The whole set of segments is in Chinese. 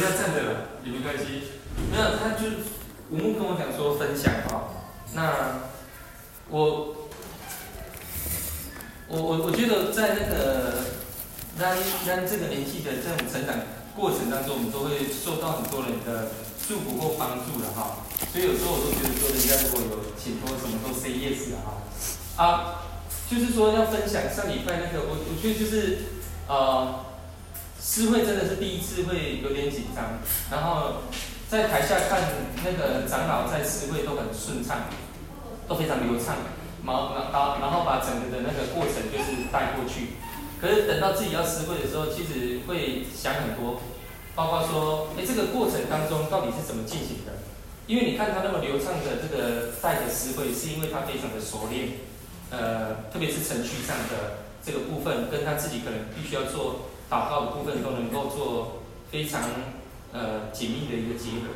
人家站着了也没关系。没有，他就吴木跟我讲说分享哈，那我我我我觉得在那个让让这个年纪的这种成长过程当中，我们都会受到很多人的祝福或帮助的哈。所以有时候我都觉得说，人家如果有请托什么都 say yes 的哈。啊，就是说要分享上礼拜那个，我我觉得就是呃，诗会真的是第一次会有点紧张，然后在台下看那个长老在诗会都很顺畅，都非常流畅，然后然后然后把整个的那个过程就是带过去。可是等到自己要诗会的时候，其实会想很多，包括说，哎，这个过程当中到底是怎么进行的？因为你看他那么流畅的这个带着诗会，是因为他非常的熟练，呃，特别是程序上的这个部分，跟他自己可能必须要做祷告的部分，都能够做非常呃紧密的一个结合。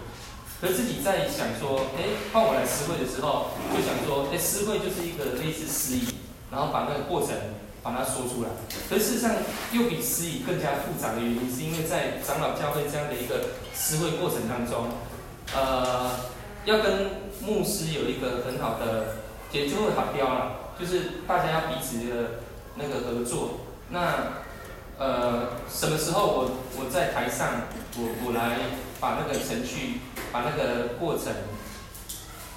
可自己在想说，哎，换我来诗会的时候，就想说，哎，诗会就是一个类似司仪，然后把那个过程。把它说出来，可事实上又比司仪更加复杂的原因，是因为在长老教会这样的一个诗会过程当中，呃，要跟牧师有一个很好的，也就会好标了，就是大家要彼此的那个合作。那呃，什么时候我我在台上，我我来把那个程序，把那个过程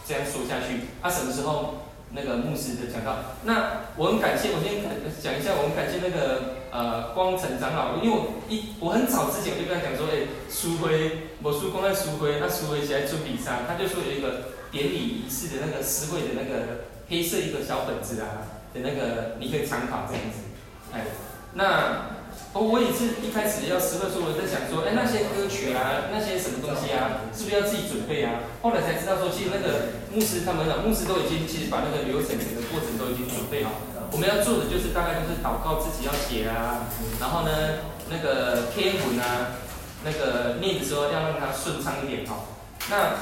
这样说下去，啊，什么时候？那个牧师的讲到，那我很感谢，我先讲一下，我很感谢那个呃光成长老，因为我一我很早之前我就跟他讲说，哎，书辉，我叔公在书辉，那书辉起来做比赛，他就说有一个典礼仪式的那个诗会的那个黑色一个小本子啊的那个，你可以参考这样子，哎，那。哦，我也是一开始要诗会的时候，我在想说，哎，那些歌曲啊，那些什么东西啊，是不是要自己准备啊？后来才知道说，其实那个牧师他们啊，牧师都已经其实把那个流程整个过程都已经准备好。我们要做的就是大概就是祷告自己要写啊，然后呢，那个天文啊，那个念的时候要让它顺畅一点哈。那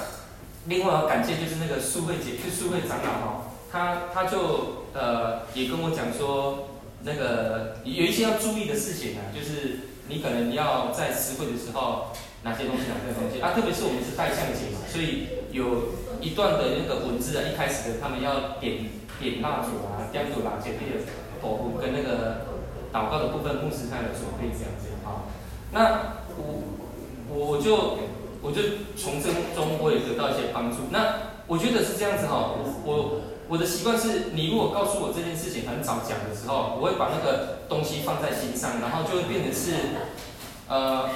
另外要感谢就是那个苏慧姐，就苏慧长老哈，他他就呃也跟我讲说。那个有一些要注意的事情啊，就是你可能要在词汇的时候，哪些东西哪些东西啊，特别是我们是带象节嘛，所以有一段的那个文字啊，一开始的他们要点点蜡烛啊，点烛啦，前面的火壶跟那个祷告的部分，牧师他有准备这样子啊。那我我就我就从这中我也得到一些帮助。那我觉得是这样子哈，我我。我的习惯是，你如果告诉我这件事情很早讲的时候，我会把那个东西放在心上，然后就会变成是，呃，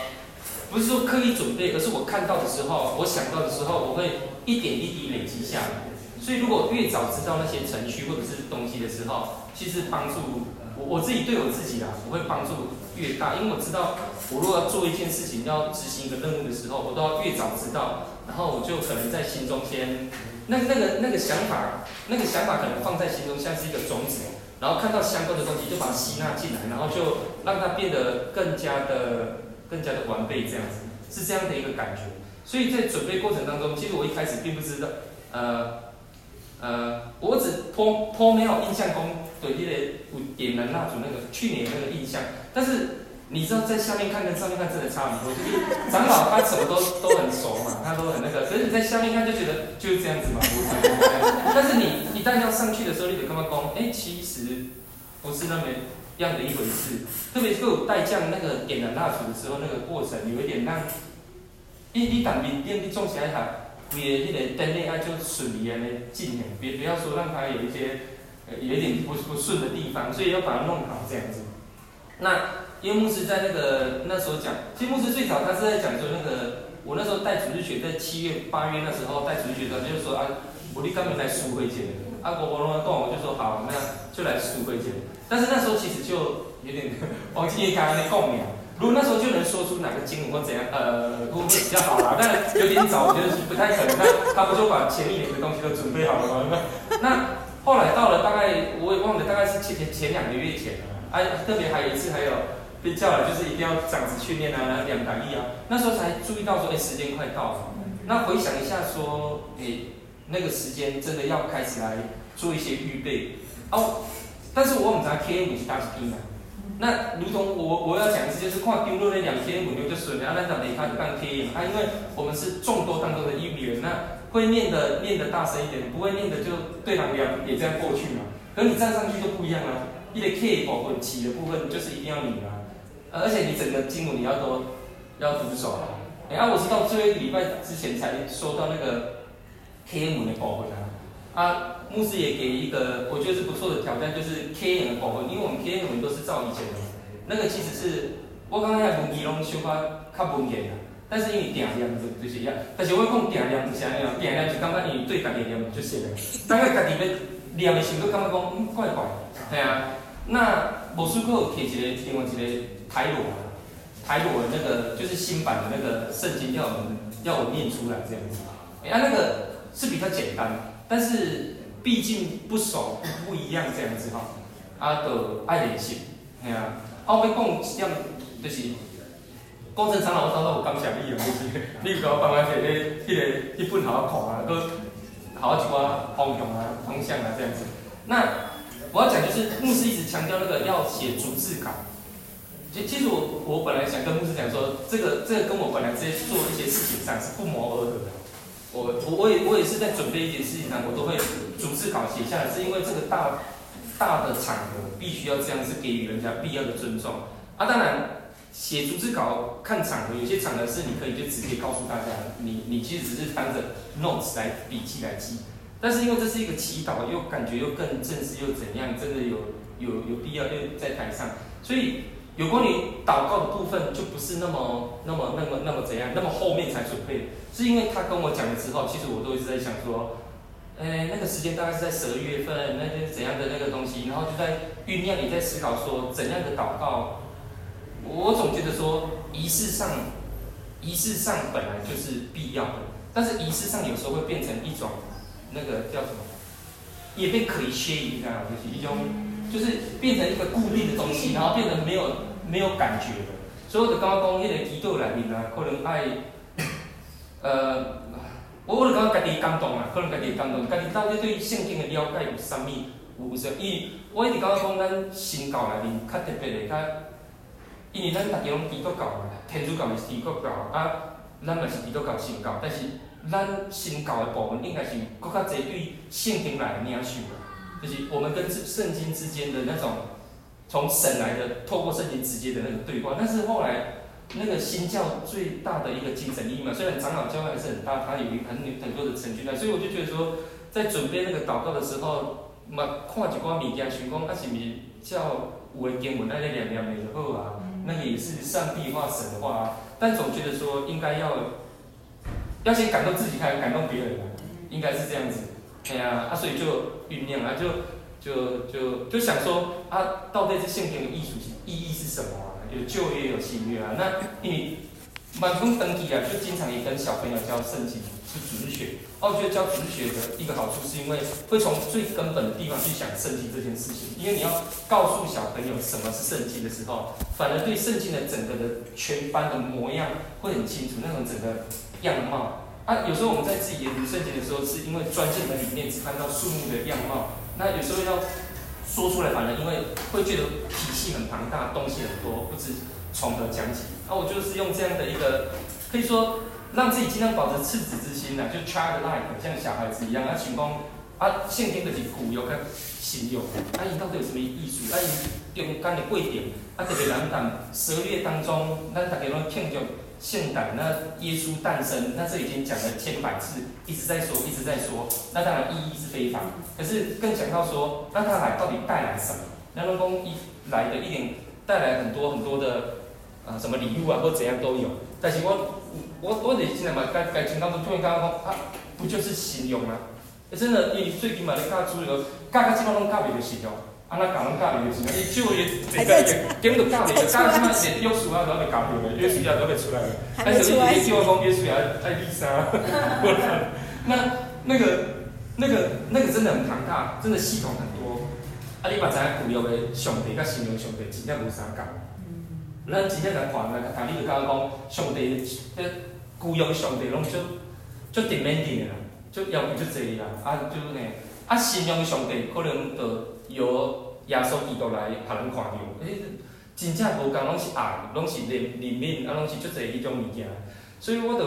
不是说刻意准备，可是我看到的时候，我想到的时候，我会一点一滴累积下来。所以如果越早知道那些程序或者是东西的时候，其实帮助我我自己对我自己啊，我会帮助越大，因为我知道我如果要做一件事情，要执行一个任务的时候，我都要越早知道，然后我就可能在心中先。那那个那个想法，那个想法可能放在心中像是一个种子，然后看到相关的东西就把它吸纳进来，然后就让它变得更加的更加的完备，这样子是这样的一个感觉。所以在准备过程当中，其实我一开始并不知道，呃呃，我只颇颇没有印象中对那个点燃蜡烛那个去年那个印象，但是。你知道在下面看跟上面看真的差很多，就是长老他什么都都很熟嘛，他都很那个，所以你在下面看就觉得就是这样子嘛，但是你一旦要上去的时候，你得跟他讲？哎，其实不是那么样的一回事。特别是有带将那个点燃蜡烛的时候，那个过程有一点让，一一档面电力重起来哈，你的那个灯内啊就顺利啊来进行，别不要说让它有一些呃有一点不不顺的地方，所以要把它弄好这样子。那。因为牧师在那个那时候讲，其实牧师最早他是在讲说那个，我那时候带主日学，在七月八月那时候带主日学的时候，就说啊，我你刚刚来书会节，啊，我我拢讲，我就说好，那就来书会节。但是那时候其实就有点王金叶刚刚的共鸣，如果那时候就能说出哪个经文或怎样，呃，会不会比较好啦？但有点早，我觉得是不太可能。那他不就把前一年的东西都准备好了吗？那后来到了大概我也忘了，大概是前前前两个月前了，哎，特别还有一次还有。被叫来就是一定要长子训练啊，两百亿啊，那时候才注意到说，哎，时间快到了。那回想一下说，哎，那个时间真的要开始来做一些预备哦。但是我们在 K M 是大是拼的，那如同我我要讲的是，就是看丢落那两篇文就顺了，啊，咱就离开就当贴啊，因为我们是众多当中的一员，那会念的念的大声一点，不会念的就对两两也这样过去嘛。可你站上去就不一样了，一个 K 部分起的部分就是一定要你啊，而且你整个经文你要都要读熟啊。哎，啊，我是到最后一个礼拜之前才收到那个 K M 的部分啊。啊，牧师也给一个我觉得是不错的挑战，就是 K M 的部分，因为我们 K M 都是照以前的，那个其实是我刚刚在文字拢修法较文言的，但是因为定量就就是一样，但是我讲定量就是安尼啊，定量就感觉伊对家己念就写了，大概家己要念的时候，感觉讲嗯怪怪，对啊，那牧师阁摕一个另外一个台罗，台罗的那个就是新版的那个圣经要我们要我念出来这样子，哎，啊那个是比较简单。但是毕竟不熟不，一样这样子哈，啊，都爱练习，系啊。后尾讲一点就是，郭正昌老师都有感谢你啊，就是你给我帮我写个迄个一本好好看啊，都好好一寡方向啊方向啊这样子。那我要讲就是牧师一直强调那个要写逐字稿。其其实我我本来想跟牧师讲说，这个这个跟我本来在做一些事情上是不谋而合的。我我我也我也是在准备一件事情上，我都会逐字稿写下来，是因为这个大大的场合必须要这样，是给予人家必要的尊重啊。当然，写逐字稿看场合，有些场合是你可以就直接告诉大家，你你其实只是当着 notes 来笔记来记，但是因为这是一个祈祷，又感觉又更正式又怎样，真的有有有必要又在台上，所以。有关于祷告的部分，就不是那么、那么、那么、那么怎样，那么后面才准备。是因为他跟我讲了之后，其实我都一直在想说，哎，那个时间大概是在十二月份，那些怎样的那个东西，然后就在酝酿，也在思考说怎样的祷告。我总觉得说，仪式上，仪式上本来就是必要的，但是仪式上有时候会变成一种那个叫什么，也被可以歇一下，就是一种，就是变成一个固定的东西，然后变成没有。没有感觉的，所以我就感觉讲，迄个祈祷里面啊，可能爱，呃，我我就感觉家己感动啊，可能家己感动，家己到底对圣经的了解有啥物？有啥？因为我一直感觉讲，咱新教里面较特别的，较，因为咱大家拢基督教嘛，天主教是基督教，啊，咱嘛是基督教新教，但是咱新教的部分应该是更较侪对圣经来的领受，就是我们跟圣经之间的那种。从神来的，透过圣经直接的那个对话，但是后来那个新教最大的一个精神意义嘛，虽然长老教会还是很大，它有一很很多的成就在，所以我就觉得说，在准备那个祷告的时候，嘛看一寡物件，想讲啊是不是叫有的经文那些念念的就好啊，那个也是上帝话神的话啊，但总觉得说应该要要先感动自己，才能感动别人啊，应该是这样子，哎呀，啊所以就酝酿啊就。就就就想说啊，到底是圣经的艺术意义是什么啊？有旧约有新约啊。那你满分登记啊，就经常也跟小朋友教圣经是主日学。哦，我觉得教主日学的一个好处是因为会从最根本的地方去想圣经这件事情。因为你要告诉小朋友什么是圣经的时候，反而对圣经的整个的全班的模样会很清楚，那种整个样貌啊。有时候我们在自己研读圣经的时候，是因为钻进的里面，只看到树木的样貌。那有时候要说出来，反正因为会觉得体系很庞大，东西很多，不知从何讲起。那我就是用这样的一个，可以说让自己尽量保持赤子之心呐，就 childlike，像小孩子一样。啊，情况啊，现今的是古有个形容，啊，伊到底有什么意思？啊，伊中间的贵点，啊，特别难讲。十二月当中，咱大家拢庆祝。现代，那耶稣诞生，那这已经讲了千百次，一直在说，一直在说，那当然意义是非凡。可是更讲到说，那他来到底带来什么？那龙宫一来的一点带来很多很多的啊什么礼物啊或怎样都有。但是我我我得现在嘛，该该听到都突然刚刚说啊，不就是形容吗？真的，你最起码你教出了，教个基本拢教袂着形容。啊，那教拢教袂着形容，伊就业这个根本教袂着，教起码连约书亚都袂教着嘞，约书亚都袂出来了。但是你你听我讲约书亚爱丽莎，那那个那个那个真的很庞大，真的系统很多。啊，你嘛知影旧约的上帝甲新约上帝真正无相共。咱真正来看，来但，你就刚刚讲上帝，迄旧约上帝拢就就 demanding 啦，足要求足侪啦，啊，就是呢，啊，新约上帝可能就。由耶稣基督来，互人看到，诶，真正无共，拢是爱，拢是怜怜悯，啊，拢是足侪迄种物件。所以我就，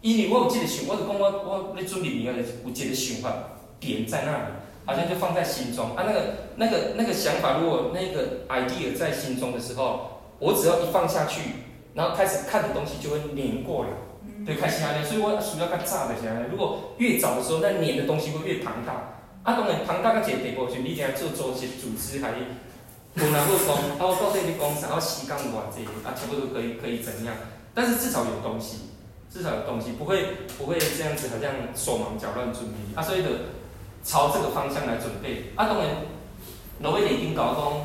因为我有即个想，我就讲我我咧准备物件咧，有一个想法点在那里，好像就放在心中。啊，那个那个那个想法，如果那个 idea 在心中的时候，我只要一放下去，然后开始看的东西就会黏过来，对，开始安尼。所以我需要较早的时候，如果越早的时候，那黏的东西会越庞大。啊，当然庞大到一个地步，就你听做组织组织还。无能不讲，啊，我到底你讲啥？我时间偌济，啊，差不多可以可以怎样？但是至少有东西，至少有东西，不会不会这样子，好像手忙脚乱准备。啊，所以就朝这个方向来准备。啊，当然，老板已经搞讲，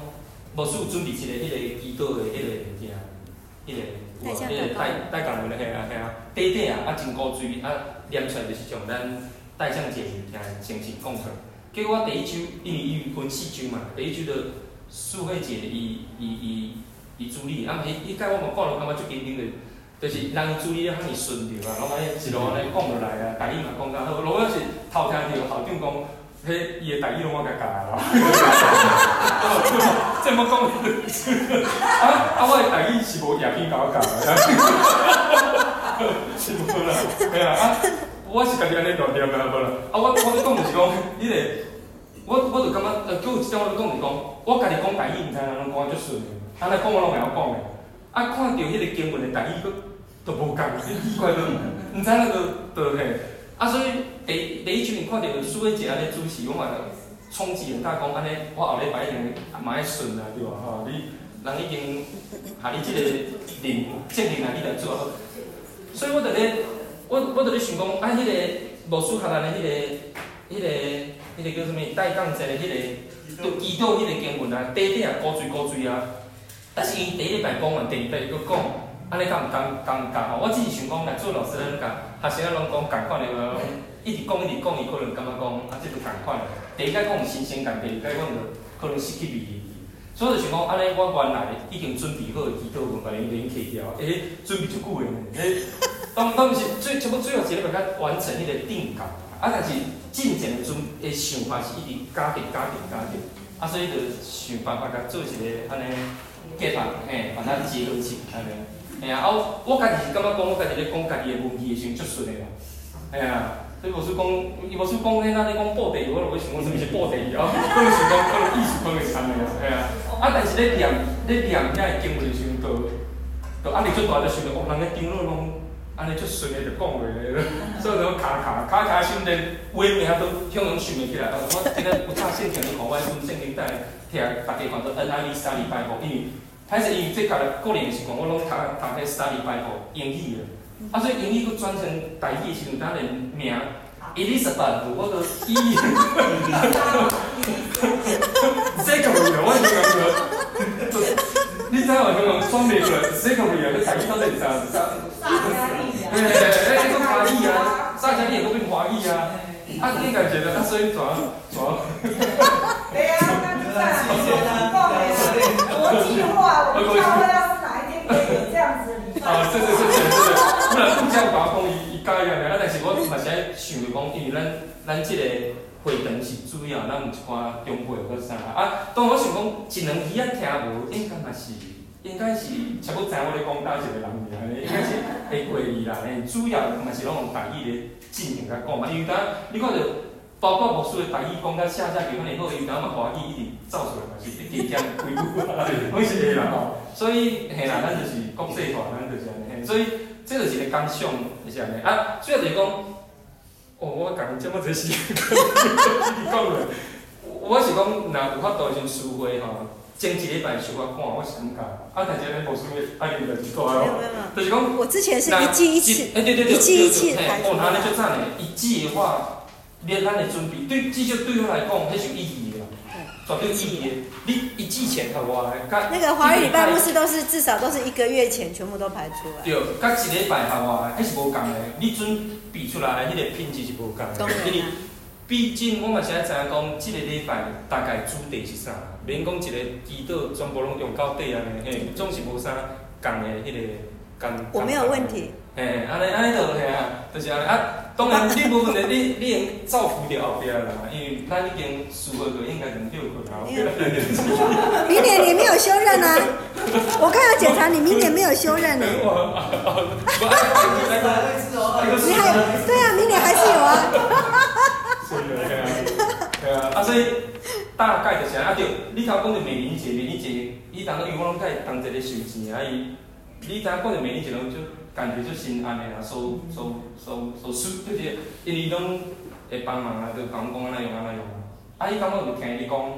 无需准备一个迄个祈祷的迄个物件，迄个有啊，迄个带带讲的嘿啊嘿啊，短短啊，啊真古锥，啊念出来就是像咱带上节物件，先是讲出来。结果我第一周，因为伊分四周嘛，第一周就。苏慧姐，伊伊伊伊助理，啊，伊伊甲我嘛讲了，感觉足紧张的，就是人伊助理了较尔顺着啊，然后安尼一路安尼讲落来啊，台语嘛讲较好，如果是头听着校长讲，迄伊的台语拢我甲教啦，这么讲，啊啊，我的台语是无叶片甲我教的，是无啦，嘿啊，啊，我是家己安尼乱念啊，无啦，啊，我我咧讲就是讲，你个。我我就感觉，呃，叫有一种我讲是讲，我家己讲台语，毋知影人讲足顺的，安尼讲我拢会晓讲的。啊，看到迄个经文的台语，佫都无共，奇怪都，毋知影都都嘿。啊，所以第第一群你看到苏慧姐安尼主持，我嘛冲击很大，讲安尼，我后礼拜一定嘛爱顺啊，对吧？吼，你人已经下你即个领责任啊，你来做好。所以我就咧，我我就咧想讲，啊，迄个无输学人的迄个，迄个。迄个叫啥物？带钢节的迄个，就祈祷迄个经文啊，短短啊，古锥古锥啊。但是伊第一礼拜讲完，第二礼拜又讲，安尼敢毋敢敢敢吼？我只是想讲，来做老师咱甲学生仔拢讲共款的话，一直讲一直讲，伊可能感觉讲啊，这就共款。第一摆讲新鲜感，第二摆讲就可能失去味。所以就想讲，安尼我原来已经准备好祈祷文，把恁连起掉，诶、准备足久诶，诶、欸，当当是最差不多最后一个礼拜才完成迄个定稿。啊，但是进前的阵的想法是一直加强加强加强，啊，所以就想办法甲做一个安尼计划，嘿，把它结合起，安尼，哎呀，啊，我家己是感觉讲，我家己咧讲家己的文字的时阵足顺的啦，哎呀，所以无说讲，伊无说讲，迄那咧讲布袋，我就会想讲什么是布袋，哦，可能想讲可能意思可能会差个，哎呀，啊，但是咧念咧念遐个经文的时阵，都都压力足大，就想着哦，人咧经络拢。安尼足顺诶，就讲话咧，所以就卡卡卡卡心连话名都向人想袂起来。我今日有插线听你看，我从圣经带来听大家看到 NIV Study Bible，因为歹势因为这个过年诶时阵，我拢读读迄 Study Bible 英语。的，啊，所以英语佫转成台语诶时阵，咱诶名 Elizabeth，我都伊，这个我讲个，你知我讲个双面个，这个没有，你台语到底是啥子？对对对，哎，个华裔啊，撒迦利也都变华裔啊，他应该觉得他声音转转。对呀，那是国际化，我不知道要是哪一天可以有这样子的。啊，是是是是是，不然不讲华风一一家样的，啊，但是我嘛是爱想着讲，因为咱咱这个会堂是主要，咱有一寡长辈或啥啊，当我想讲一两耳仔听无，应该嘛是。应该是差不多知我咧讲叨一个人尔，应该是会过意啦。诶，主要嘛是拢用台语咧进行甲讲嘛。因为当你看着包括无数个台语讲甲写写几番以后，伊当嘛华语一直走出来嘛，是一点点规律啦，会是啦。所以嘿啦，咱就是国际化，咱就是安尼。所以这就是一个感想，就是安尼啊。主要就是讲，哦，我讲这么仔细，你讲了，我是讲若有法度先书会吼。前一礼拜收我看，我是感觉，啊，大家咧无啥物压力就几大哦。就是讲，我之前是一季一次，哎对对对，一季一次排出。哦，那尼就赞嘞，一季的话，连咱的准备，对至少对我来讲，迄是有意义的，绝对有意义的。你一季前头我来，那个华语礼拜牧师都是至少都是一个月前全部都排出来。对，甲一礼拜头我，还是无共的。你准比出来的迄个品质是无共的。因为毕竟我嘛是爱知影讲，即个礼拜大概主题是啥。免讲一个祈祷全部拢用到底安尼，嘿，总是无啥共的迄个干。我没有问题。嘿，安尼安尼就嘿啊，就是安尼啊。当然，你部分的你你能照顾着后壁啦，因为咱已经输过个，应该能救过啦。明年你没有休任啊？我看要检查你明年没有休任呢。你还有？对啊，明年还是有啊。是的，对啊，对啊。啊，所以大概就是啊，对，你头讲的美玲姐，美玲姐，伊当个因为我拢在同一个收钱啊，伊，你影讲的美玲姐拢就。感觉就心安的啦，收收收收收，就是因为拢会帮忙啊，就讲讲安怎用安怎用。啊，伊感觉就听伊讲，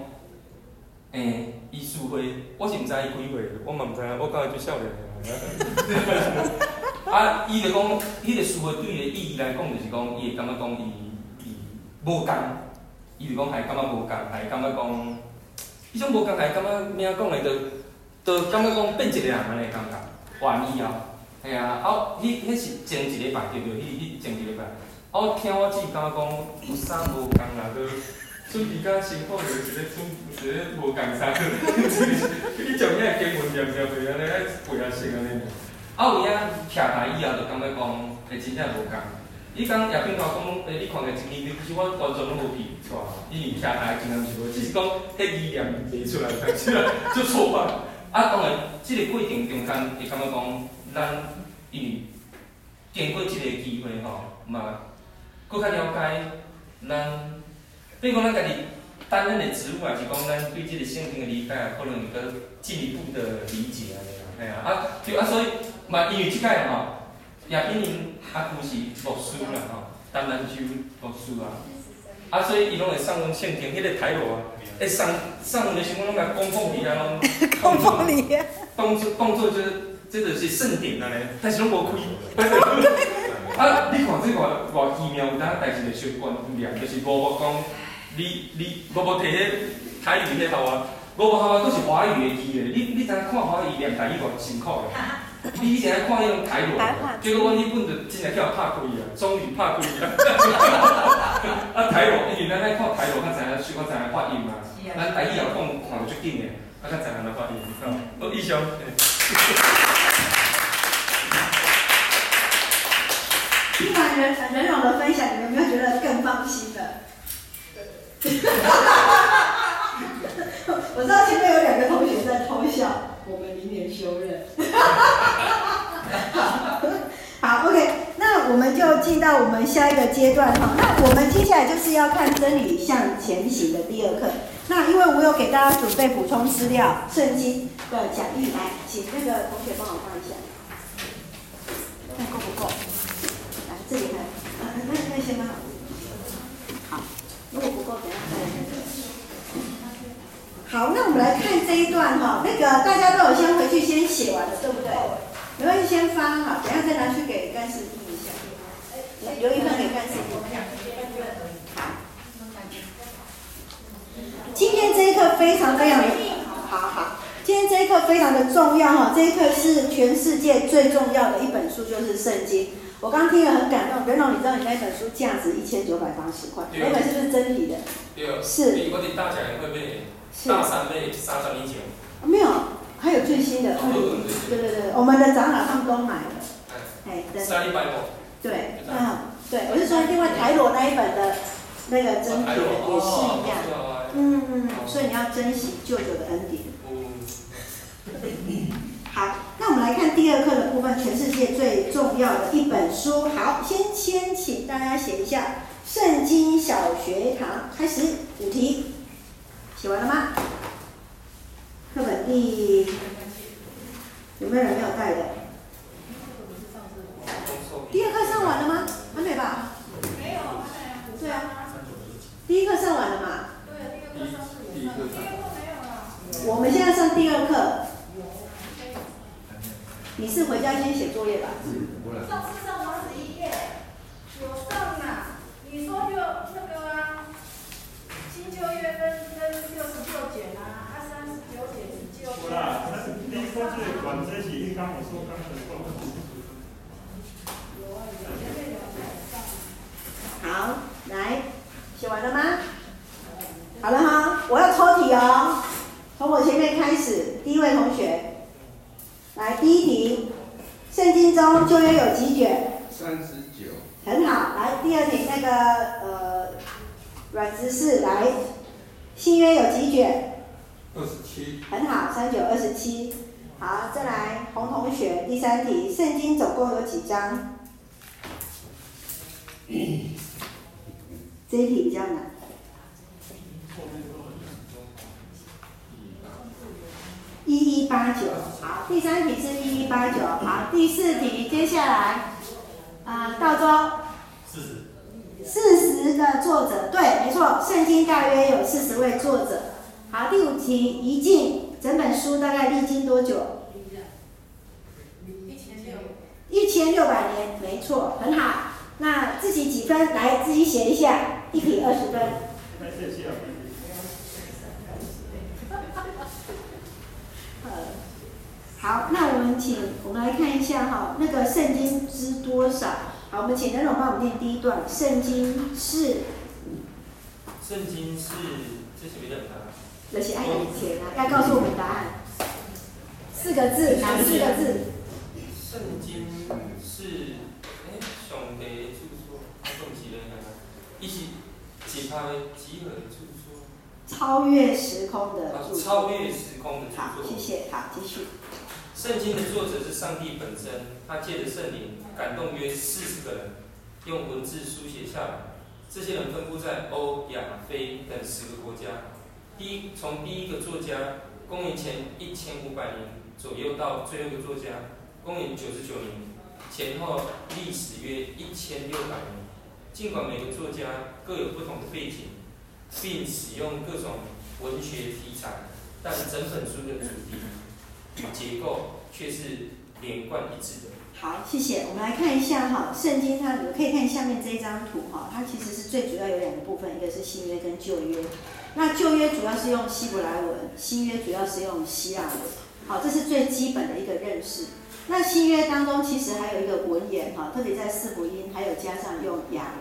诶，伊输会，我是毋知伊几岁，我嘛毋知影，我感觉就少年的。啊，伊就讲，迄个输会对伊的意义来讲，就是讲，伊会感觉讲伊伊无共，伊就讲还感觉无共，还感觉讲，迄种无共还感觉咩讲来着，就感觉讲变一个人安尼感觉，完以后。系啊，迄迄是前一礼拜对对，迄迄前一礼拜。啊，我听我姊感觉讲有啥无共啦，都准备甲辛苦着一个准一个无共啥，伊从遐经文念念对安尼背啊成安尼。啊，有影徛台以后，就感觉讲会真正无共。伊讲叶炳华讲，诶，你看个字面，其实我完全拢无记错，因为徛台真正是无，只是讲迄语念袂出来，就错吧。啊，当然，即个过程中间会感觉讲。咱因为经过即个机会吼，嘛，佫较了解咱，比如讲咱家己担任的职务，啊是讲咱对即个圣经的理解，可能有个进一步的理解安尼啦，嘿啊，啊，就啊，所以嘛，因为即个吼，也比因阿舅是牧师啦吼，担任就牧师啊，啊，所以伊拢会送阮圣经，迄个台罗啊，会送送阮的时阵拢甲供奉你啊，拢供奉你啊，当作当作就是。这就是圣典啊！嘞，但是拢无开。啊，你看这个偌奇妙，有当代志的习惯不一样，就是无无讲，你你无无摕迄台语迄号啊，无无号啊，都是华语的字的。你你知影看华语念台语偌辛苦的？你以前爱看迄种台语，结果我迄本就真正叫拍开啊，终于拍开啊！啊，台语，因为咱爱看台语，较知影，学较知影发音啊。咱台语也讲看得出紧的，啊，较知影咱发音。好，以上。听完任任勇的分享，你们有没有觉得更放心了？我知道前面有两个同学在偷笑，我们明年休任。好，OK，那我们就进到我们下一个阶段哈。那我们接下来就是要看真理向前行的第二课。那因为我有给大家准备补充资料，圣经的讲义，来，请那个同学帮我放一下，看够不够？来，这里看，啊，那那先吗？好，如果不够，等下再来。好，那我们来看这一段哈，那个大家都有先回去先写完了，对不对？没关系，先发哈，等下再拿去给干事听一下，留一份给干事听。今天这一课非常非常的好好，今天这一课非常的重要哈，这一课是全世界最重要的一本书，就是圣经。我刚听了很感动，袁龙，你知道你那本书价值一千九百八十块，那本是不是真理的？是。比我的大奖会不会大三倍、三三零九？没有，还有最新的。对对对，我们的长老他们都买了。哎，三一百五。对，啊，对，我是说另外台罗那一本的。那个真帖也是一样，嗯嗯，所以你要珍惜舅舅的恩典。好，那我们来看第二课的部分，全世界最重要的一本书。好，先先请大家写一下《圣经小学堂》，开始五题，写完了吗？课本第有没有人没有带的？第二课上完了吗？还没吧？没有，对啊。第一课上完了嘛？对，第一课上第一课没有了。我们现在上第二课。你是回家先写作业吧？上次上八十一页，有上啊。你说就那个啊，新旧月分分六十六卷啊，二三十九卷是旧约。那是第一课是管这些，一刚我说刚才说的。有啊，有前面有在上。好，来。写完了吗？好了哈，我要抽题哦，从我前面开始，第一位同学，来第一题，圣经中旧约有几卷？三十九。很好，来第二题那个呃软知识来，新约有几卷？二十七。很好，三九二十七。好，再来洪同学第三题，圣经总共有几章？这一题比较难。一一八九，好，第三题是一一八九，好，第四题，接下来，啊、呃，道州，四十，四十个作者，对，没错，圣经大约有四十位作者。好，第五题，一进，整本书大概历经多久？一千六，一千六百年，没错，很好。那自己几分？来，自己写一下，一题二十分。谢谢。好，那我们请我们来看一下哈，那个圣经知多少？好，我们请任总帮我们念第一段。圣经是，圣经是这是别的答案。那些爱以前啊，要告诉我们答案。四个字，哪四个字？圣经是，哎，上帝著作，啊，总是咧，一起几派集合著作。超越时空的。超越时空的。好，谢谢。好，继续。圣经的作者是上帝本身，他借着圣灵感动约四十个人，用文字书写下来。这些人分布在欧、亚、非等十个国家。第一，从第一个作家公元前一千五百年左右到最后一个作家公元九十九年前后，历史约一千六百年。尽管每个作家各有不同的背景，并使用各种文学题材，但整本书的主题与。结构却是连贯一致的。好，谢谢。我们来看一下哈，圣经它，你可以看下面这一张图哈，它其实是最主要有两个部分，一个是新约跟旧约。那旧约主要是用希伯来文，新约主要是用希腊文。好，这是最基本的一个认识。那新约当中其实还有一个文言哈，特别在四福音，还有加上用亚。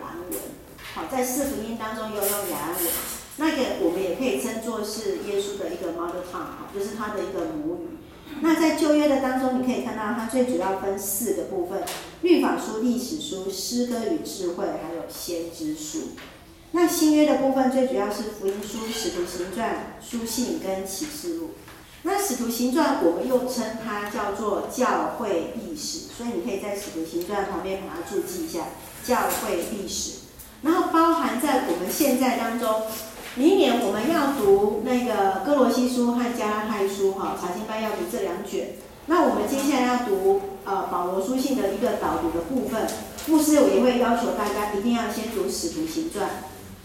好，在四福音当中又用雅兰文，那个我们也可以称作是耶稣的一个 mother tongue 哈，就是他的一个母语。那在旧约的当中，你可以看到它最主要分四个部分：律法书、历史书、诗歌与智慧，还有先知书。那新约的部分最主要是福音书、使徒行传、书信跟启示录。那使徒行传我们又称它叫做教会历史，所以你可以在使徒行传旁边把它注记一下教会历史。然后包含在我们现在当中。明年我们要读那个哥罗西书和加拉太书，哈，查经班要读这两卷。那我们接下来要读呃保罗书信的一个导读的部分，牧师我也会要求大家一定要先读使徒行传。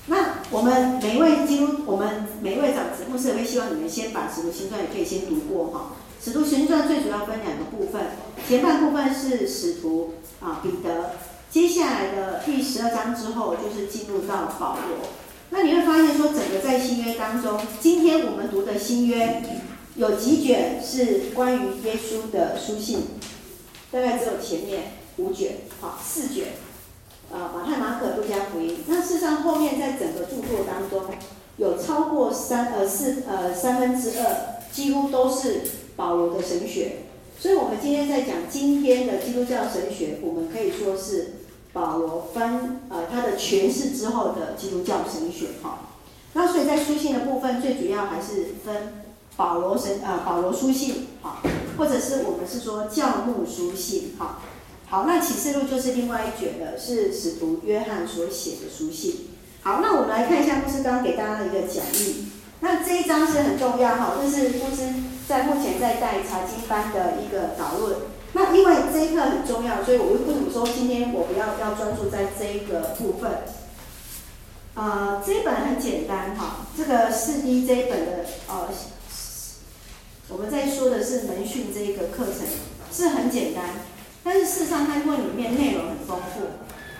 那我们每一位基督，我们每一位长子，牧师也会希望你们先把使徒行传也可以先读过哈。使徒行传最主要分两个部分，前半部分是使徒啊彼得，接下来的第十二章之后就是进入到保罗。那你会发现说，整个在新约当中，今天我们读的新约有几卷是关于耶稣的书信？大概只有前面五卷，好，四卷，啊，马太、马可、路加福音。那事实上后面在整个著作当中，有超过三呃四呃三分之二，几乎都是保罗的神学。所以我们今天在讲今天的基督教神学，我们可以说是。保罗分呃他的诠释之后的基督教神学哈，那所以在书信的部分最主要还是分保罗神呃保罗书信哈，或者是我们是说教牧书信哈。好，那启示录就是另外一卷的，是使徒约翰所写的书信。好，那我们来看一下牧师刚刚给大家的一个讲义，那这一章是很重要哈，这是牧师在目前在带查经班的一个导论。那因为这一课很重要，所以我为什么说今天我不要要专注在这一个部分？呃，这一本很简单哈，这个四 D 这一本的呃，我们在说的是门训这一个课程是很简单，但是事实上它因为里面内容很丰富，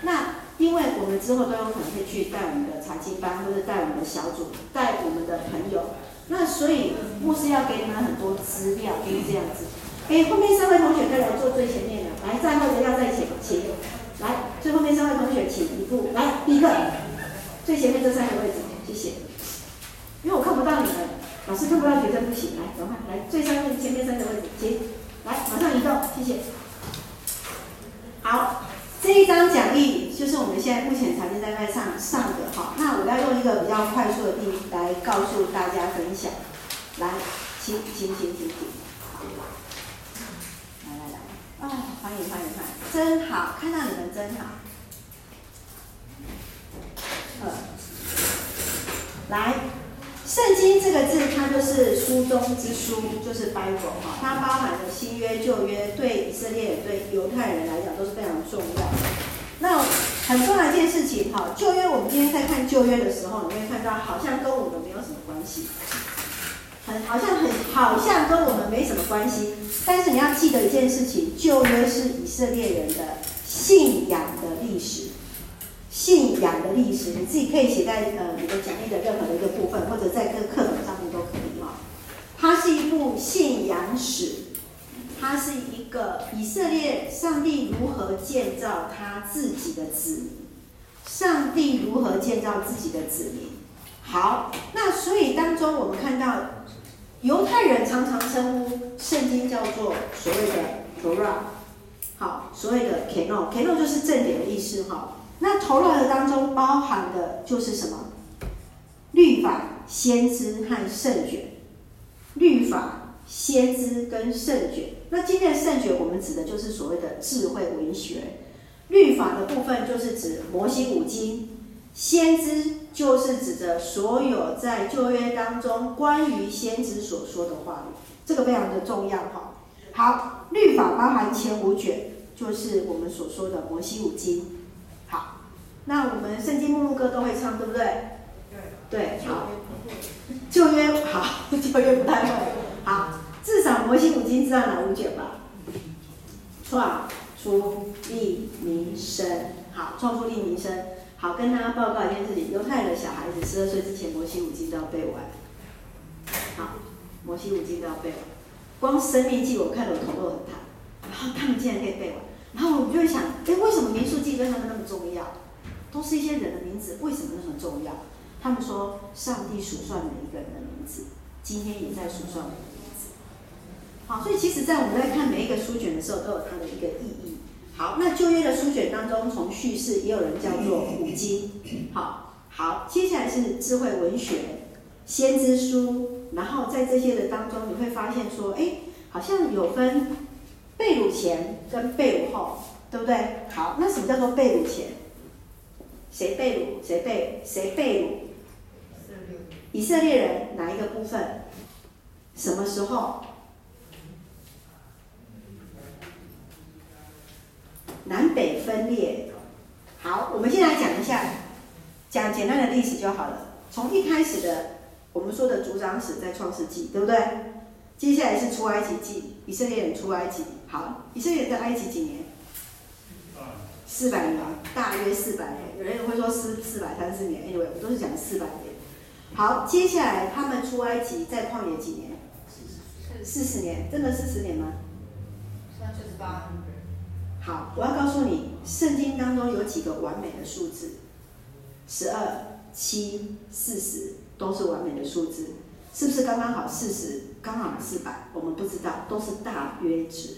那因为我们之后都有可能会去带我们的财经班，或者带我们的小组，带我们的朋友，那所以牧师要给你们很多资料，就是这样子。哎，后面三位同学可以来坐最前面的，来站后的要在前，请来最后面三位同学请一步，来第一个最前面这三个位置，谢谢。因为我看不到你们，老师看不到学生不行，来，赶快来最上面前面三个位置，请来马上移动，谢谢。好，这一张讲义就是我们现在目前财经在在上上的哈。那我要用一个比较快速的地来告诉大家分享。来，请请请请请，来来来，哦，欢迎欢迎欢迎，真好，看到你们真好。呃，来，圣经这个字，它就是书中之书，就是 Bible 哈，它包含了新约、旧约，对以色列、对犹太人来讲都是非常重要的。那很重要一件事情哈，旧约我们今天在看旧约的时候，你会看到好像跟我们没有什么关系，很好像很好像跟我们没什么关系。但是你要记得一件事情，旧约是以色列人的信仰的历史。信仰的历史，你自己可以写在呃你的讲义的任何的一个部分，或者在各课本上面都可以哈。它是一部信仰史，它是一个以色列上帝如何建造他自己的子民，上帝如何建造自己的子民。好，那所以当中我们看到犹太人常常称呼圣经叫做所谓的 Torah，好，所谓的 Canon，Canon 就是正典的意思哈。那头脑的当中包含的就是什么？律法、先知和圣卷。律法、先知跟圣卷。那今天的圣卷，我们指的就是所谓的智慧文学。律法的部分就是指摩西五经，先知就是指着所有在旧约当中关于先知所说的话语，这个非常的重要哈。好，律法包含前五卷，就是我们所说的摩西五经。好那我们圣经目录歌都会唱，对不对？对。对，好。旧约好，旧约不太会。好，至少摩西五经知道哪五卷吧？创、出、利、民、生。好，创、出、利、民、申。好，跟大家报告一件事情：犹太的小孩子十二岁之前，摩西五经都要背完。好，摩西五经都要背完。光生命记，我看了我头都很烫。然后他们竟然可以背完，然后我就会想：哎，为什么民数记对他们那么重要？都是一些人的名字，为什么那么重要？他们说，上帝数算每一个人的名字，今天也在数算我的名字。好，所以其实，在我们在看每一个书卷的时候，都有它的一个意义。好，那旧约的书卷当中，从叙事也有人叫做五经。好，好，接下来是智慧文学、先知书，然后在这些的当中，你会发现说，哎，好像有分被掳前跟被掳后，对不对？好，那什么叫做被掳前？谁被掳？谁被谁被掳？以色列人哪一个部分？什么时候？南北分裂。好，我们先来讲一下，讲简单的历史就好了。从一开始的我们说的族长史在创世纪，对不对？接下来是出埃及记，以色列人出埃及。好，以色列人在埃及几年？四百年，大约四百年。有人会说四四百三十年，anyway，我都是讲四百年。好，接下来他们出埃及在旷野几年？四十年，真的四十年吗？三十八。好，我要告诉你，圣经当中有几个完美的数字，十二、七、四十都是完美的数字，是不是刚刚好四十？刚好四百？我们不知道，都是大约值，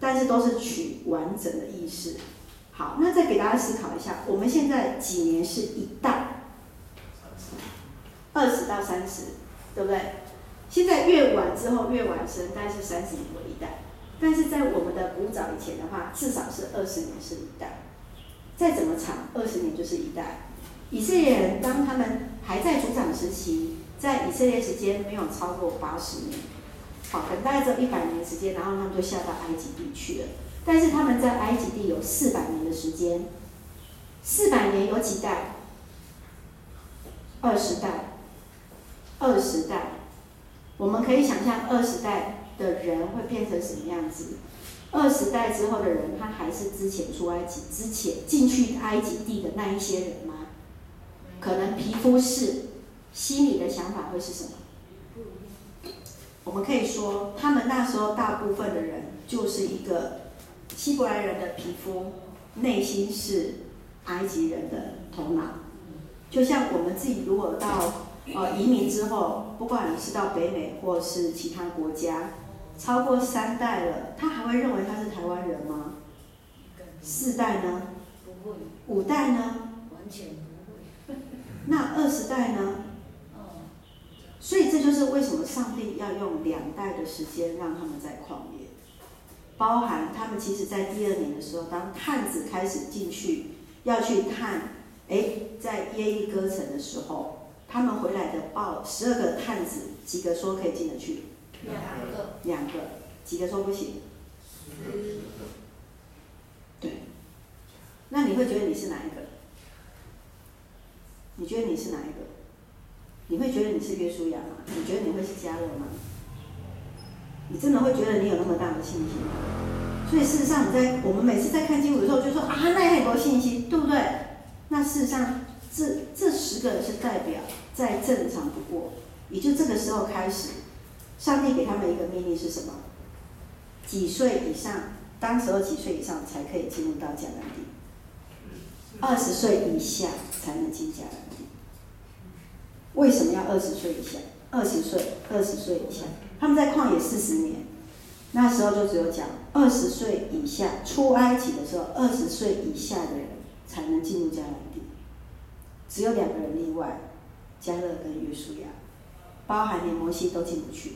但是都是取完整的意思。好，那再给大家思考一下，我们现在几年是一代？二十到三十，对不对？现在越晚之后越晚生，大概是三十年。但是在我们的古早以前的话，至少是二十年是一代。再怎么长，二十年就是一代。以色列人当他们还在族长时期，在以色列时间没有超过八十年，好，等大概只有一百年时间，然后他们就下到埃及地去了。但是他们在埃及地有四百年的时间，四百年有几代？二十代，二十代。我们可以想象二十代的人会变成什么样子？二十代之后的人，他还是之前出埃及之前进去埃及地的那一些人吗？可能皮肤是，心里的想法会是什么？我们可以说，他们那时候大部分的人就是一个。希伯来人的皮肤，内心是埃及人的头脑。就像我们自己如果到呃移民之后，不管你是到北美或是其他国家，超过三代了，他还会认为他是台湾人吗？四代呢？不会。五代呢？完全不会。那二十代呢？所以这就是为什么上帝要用两代的时间让他们在旷野，包含他们其实在第二年的时候，当探子开始进去要去探，哎，在耶利哥城的时候，他们回来的报十二个探子，几个说可以进得去？两个。两个，几个说不行？对。那你会觉得你是哪一个？你觉得你是哪一个？你会觉得你是约书亚吗？你觉得你会是加勒吗？你真的会觉得你有那么大的信心吗？所以事实上，你在我们每次在看经文的时候，就说啊，那也很多信心，对不对？那事实上，这这十个是代表再正常不过，也就这个时候开始，上帝给他们一个命令是什么？几岁以上，当时候几岁以上才可以进入到迦南地？二十岁以下才能进迦南地。为什么要二十岁以下？二十岁，二十岁以下，他们在旷野四十年，那时候就只有讲二十岁以下出埃及的时候，二十岁以下的人才能进入迦南地，只有两个人例外，加勒跟约书亚，包含连摩西都进不去。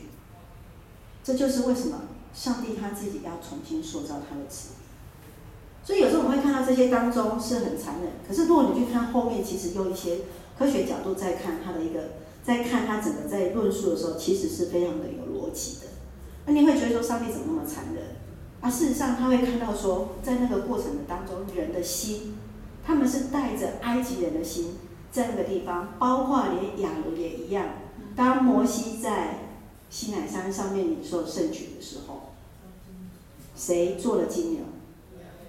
这就是为什么上帝他自己要重新塑造他的子。所以有时候我们会看到这些当中是很残忍，可是如果你去看后面，其实用一些。科学角度在看他的一个，在看他整个在论述的时候，其实是非常的有逻辑的。那你会觉得说，上帝怎么那么残忍？啊，事实上他会看到说，在那个过程的当中，人的心，他们是带着埃及人的心在那个地方，包括连亚伦也一样。当摩西在西乃山上面领受圣举的时候，谁做了金牛？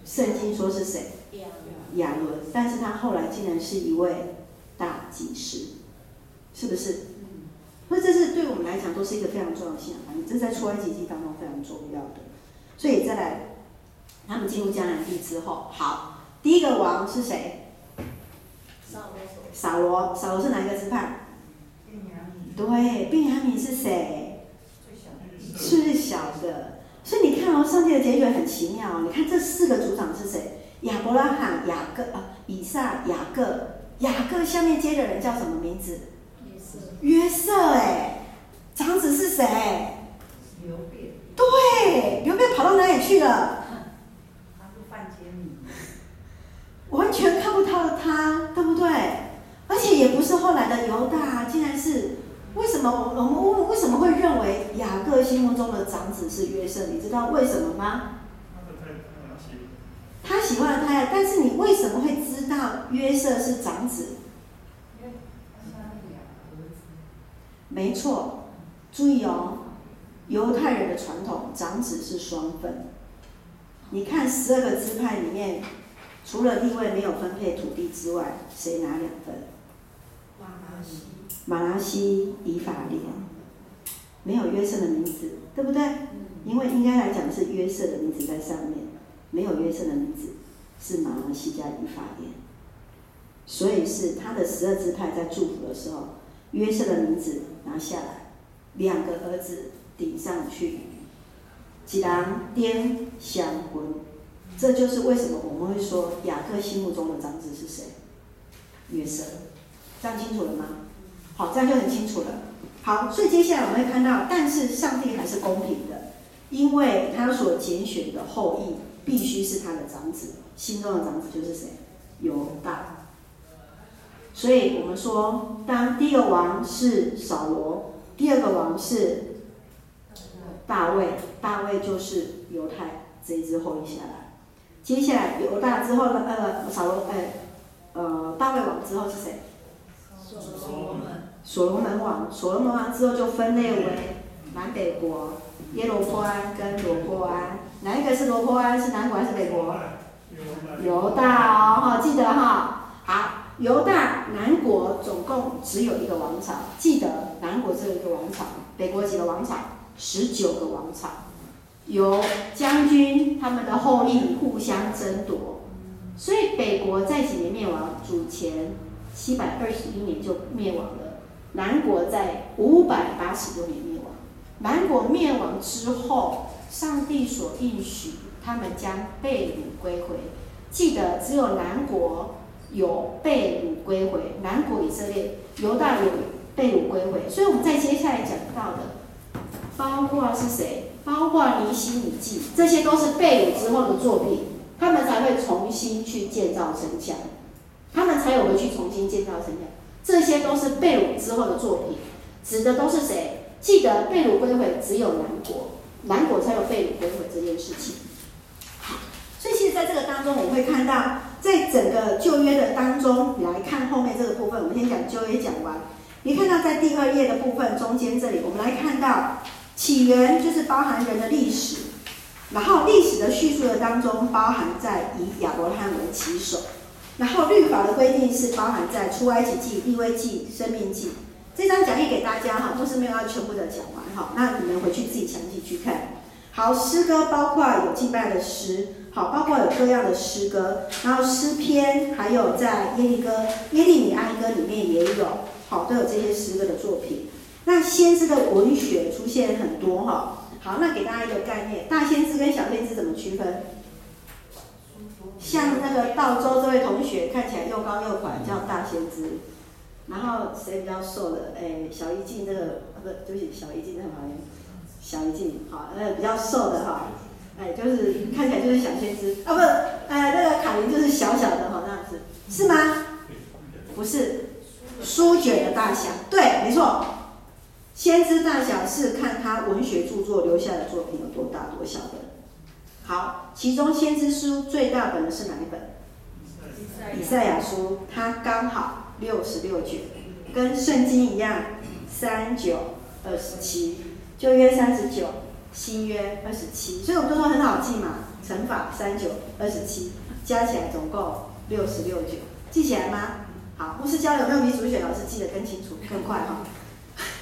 圣经说是谁？亚伦。但是他后来竟然是一位。大祭司，是不是？那这是对我们来讲都是一个非常重要的信仰这是在出埃及记当中非常重要的。所以再来，他们进入迦南地之后，好，第一个王是谁？扫罗。扫罗是哪一个支派？对，便雅悯是谁？最小的。所以你看哦，上帝的结局很奇妙。你看这四个族长是谁？亚伯拉罕、雅各啊，以撒、雅各。雅各下面接的人叫什么名字？约瑟。约瑟哎，长子是谁？流便。对，流便跑到哪里去了？他是犯奸淫。完全看不到他，对不对？而且也不是后来的犹大，竟然是为什么？我们为什么会认为雅各心目中的长子是约瑟？你知道为什么吗？他喜欢的太太，但是你为什么会知道约瑟是长子？没错，注意哦，犹太人的传统，长子是双份。你看十二个支派里面，除了地位没有分配土地之外，谁拿两份？马拉西。马拉西、以法莲，没有约瑟的名字，对不对？因为应该来讲是约瑟的名字在上面。没有约瑟的名字，是马拉西加以法莲，所以是他的十二支派在祝福的时候，约瑟的名字拿下来，两个儿子顶上去，几郎颠相婚，这就是为什么我们会说雅各心目中的长子是谁？约瑟，这样清楚了吗？好，这样就很清楚了。好，所以接下来我们会看到，但是上帝还是公平的，因为他所拣选的后裔。必须是他的长子，心中的长子就是谁？犹大。所以我们说，当第一个王是扫罗，第二个王是大卫，大卫就是犹太这一支后裔下来。接下来犹大之后呢？呃，扫罗，哎，呃，大卫王之后是谁？所罗门。所罗门王，所罗门王之后就分裂为南北国，耶罗波安跟罗波安。哪一个是罗波安？是南国还是北国？犹大哦，哈，记得哈。好，犹大南国总共只有一个王朝，记得南国只有一个王朝，北国几个王朝？十九个王朝，由将军他们的后裔互相争夺，所以北国在几年灭亡？主前七百二十一年就灭亡了。南国在五百八十多年灭亡。南国灭亡之后。上帝所应许他们将被掳归回，记得只有南国有被掳归回，南国以色列、犹大有被掳归回。所以我们在接下来讲到的，包括是谁？包括尼希米记，这些都是被掳之后的作品，他们才会重新去建造城墙，他们才有回去重新建造城墙。这些都是被掳之后的作品，指的都是谁？记得被掳归回只有南国，南国才有被掳归回这件事情。好，所以其实在这个当中，我们会看到，在整个旧约的当中，你来看后面这个部分，我们先讲旧约讲完，你看到在第二页的部分中间这里，我们来看到。起源就是包含人的历史，然后历史的叙述的当中包含在以亚伯拉罕为起手，然后律法的规定是包含在出埃及记、利未记、申命记。这张讲义给大家哈，不是没有要全部的讲完哈，那你们回去自己详细去看。好，诗歌包括有敬拜的诗，好，包括有各样的诗歌，然后诗篇，还有在耶利哥、耶利米哀歌里面也有，好，都有这些诗歌的作品。那先知的文学出现很多哈，好，那给大家一个概念，大先知跟小先知怎么区分？像那个道州这位同学看起来又高又宽，叫大先知，然后谁比较瘦的？哎，小一静这个，啊不，对不起，小一静在旁边，小一静，好，呃，比较瘦的哈，哎，就是看起来就是小先知，啊不，哎，那个卡琳就是小小的哈，那样子，是吗？不是，书卷的大小，对，没错。先知大小是看他文学著作留下的作品有多大多小的。好，其中先知书最大本的是哪一本？以赛亚书，它刚好六十六卷，跟圣经一样，三九二十七，旧约三十九，新约二十七，所以我们都说很好记嘛，乘法三九二十七，加起来总共六十六卷，记起来吗？好，牧师教有没有比主选老师记得更清楚、更快哈？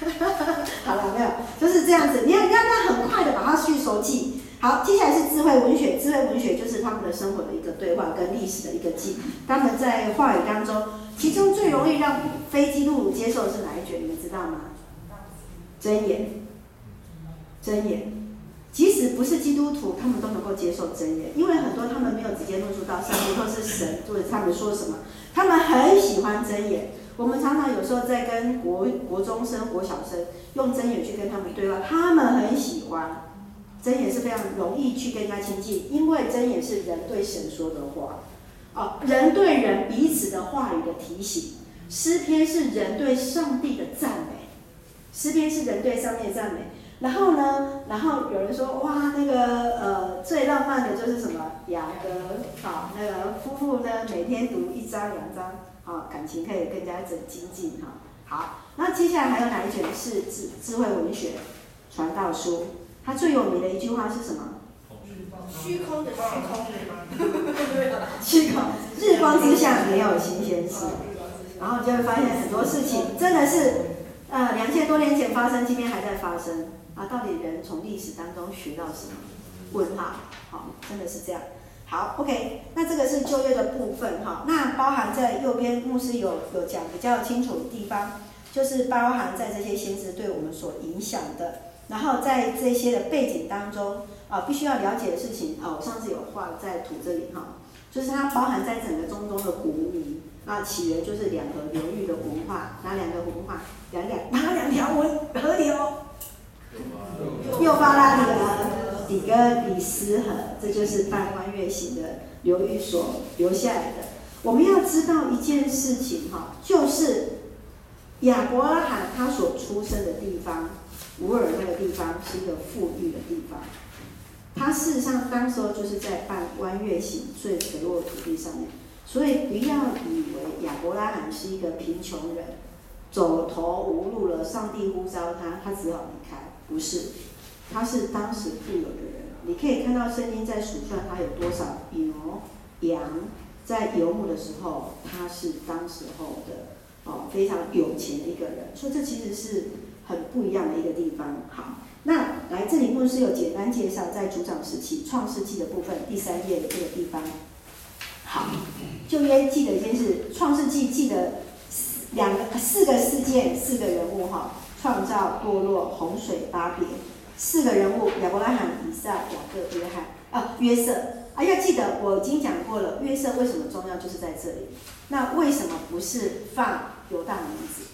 好了，没有，就是这样子。你要，你要，要很快的把它去熟记。好，接下来是智慧文学。智慧文学就是他们的生活的一个对话跟历史的一个记。他们在话语当中，其中最容易让非基督徒接受的是哪一卷？你们知道吗？真言。真言。即使不是基督徒，他们都能够接受真言，因为很多他们没有直接论述到上帝或是神，或者他们说什么，他们很喜欢真言。我们常常有时候在跟国国中生、国小生用真言去跟他们对话，他们很喜欢。箴言是非常容易去跟人家亲近，因为箴言是人对神说的话，哦，人对人彼此的话语的提醒。诗篇是人对上帝的赞美，诗篇是人对上帝的赞美。然后呢，然后有人说，哇，那个呃，最浪漫的就是什么雅歌，好，那个夫妇呢每天读一章两章。啊，感情可以更加增精进哈。好，那接下来还有哪一卷是智智慧文学传道书？它最有名的一句话是什么？虚空的虚空，虚空，日光之下没有新鲜事。然后你就会发现很多事情真的是，呃，两千多年前发生，今天还在发生。啊，到底人从历史当中学到什么？问号，好，真的是这样。好，OK，那这个是就业的部分哈，那包含在右边牧师有有讲比较清楚的地方，就是包含在这些先知对我们所影响的，然后在这些的背景当中啊，必须要了解的事情啊，我上次有画在图这里哈，就是它包含在整个中东的古文啊，起源就是两河流域的文化，哪两个文化？两两哪两条文河流？幼发拉底河。底格里斯河，这就是半弯月形的流域所留下来的。我们要知道一件事情哈，就是亚伯拉罕他所出生的地方，乌尔那个地方是一个富裕的地方。他事实上当时候就是在半弯月形最肥沃的土地上面，所以不要以为亚伯拉罕是一个贫穷人，走投无路了，上帝呼召他，他只好离开，不是。他是当时富有的人，你可以看到圣经在数算他有多少牛羊，在游牧的时候，他是当时候的哦非常有钱的一个人，所以这其实是很不一样的一个地方。好，那来这里牧师有简单介绍在主长时期创世纪的部分第三页的这个地方。好，就约记得一件事，创世纪记得两个四个事件，四个人物哈，创造、堕落、洪水、巴别。四个人物：亚伯拉罕、以撒、雅各、约翰啊，约瑟。啊，要记得我已经讲过了，约瑟为什么重要，就是在这里。那为什么不是放犹大的名字？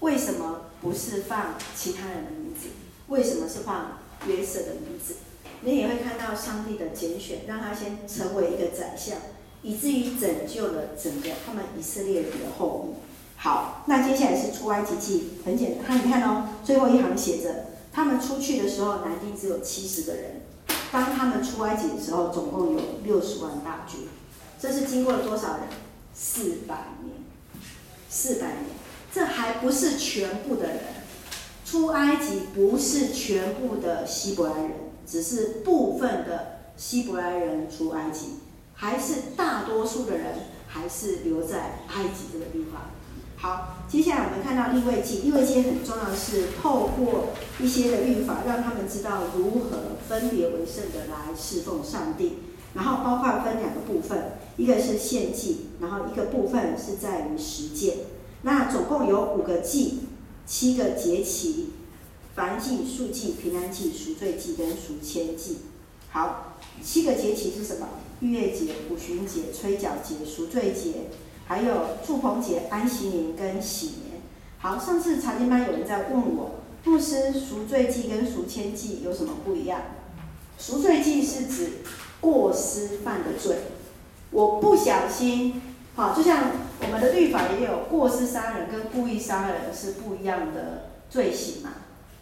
为什么不是放其他人的名字？为什么是放约瑟的名字？你也会看到上帝的拣选，让他先成为一个宰相，以至于拯救了整个他们以色列人的后裔。好，那接下来是出埃及记，很简单，你看哦，最后一行写着，他们出去的时候，男丁只有七十个人。当他们出埃及的时候，总共有六十万大军。这是经过了多少人？四百年。四百年，这还不是全部的人。出埃及不是全部的希伯来人，只是部分的希伯来人出埃及，还是大多数的人还是留在埃及这个地方。好，接下来我们看到利未记，利未记很重要是透过一些的律法，让他们知道如何分别为圣的来侍奉上帝。然后包括分两个部分，一个是献祭，然后一个部分是在于实践。那总共有五个祭，七个节期：凡祭、数祭、平安祭、赎罪祭跟赎愆祭。好，七个节期是什么？逾越节、五旬节、吹角节、赎罪节。还有祝棚节、安息年跟喜年。好，上次查经班有人在问我，牧师赎罪祭跟赎愆祭有什么不一样？赎罪祭是指过失犯的罪，我不小心，好，就像我们的律法也有过失杀人跟故意杀人是不一样的罪行嘛。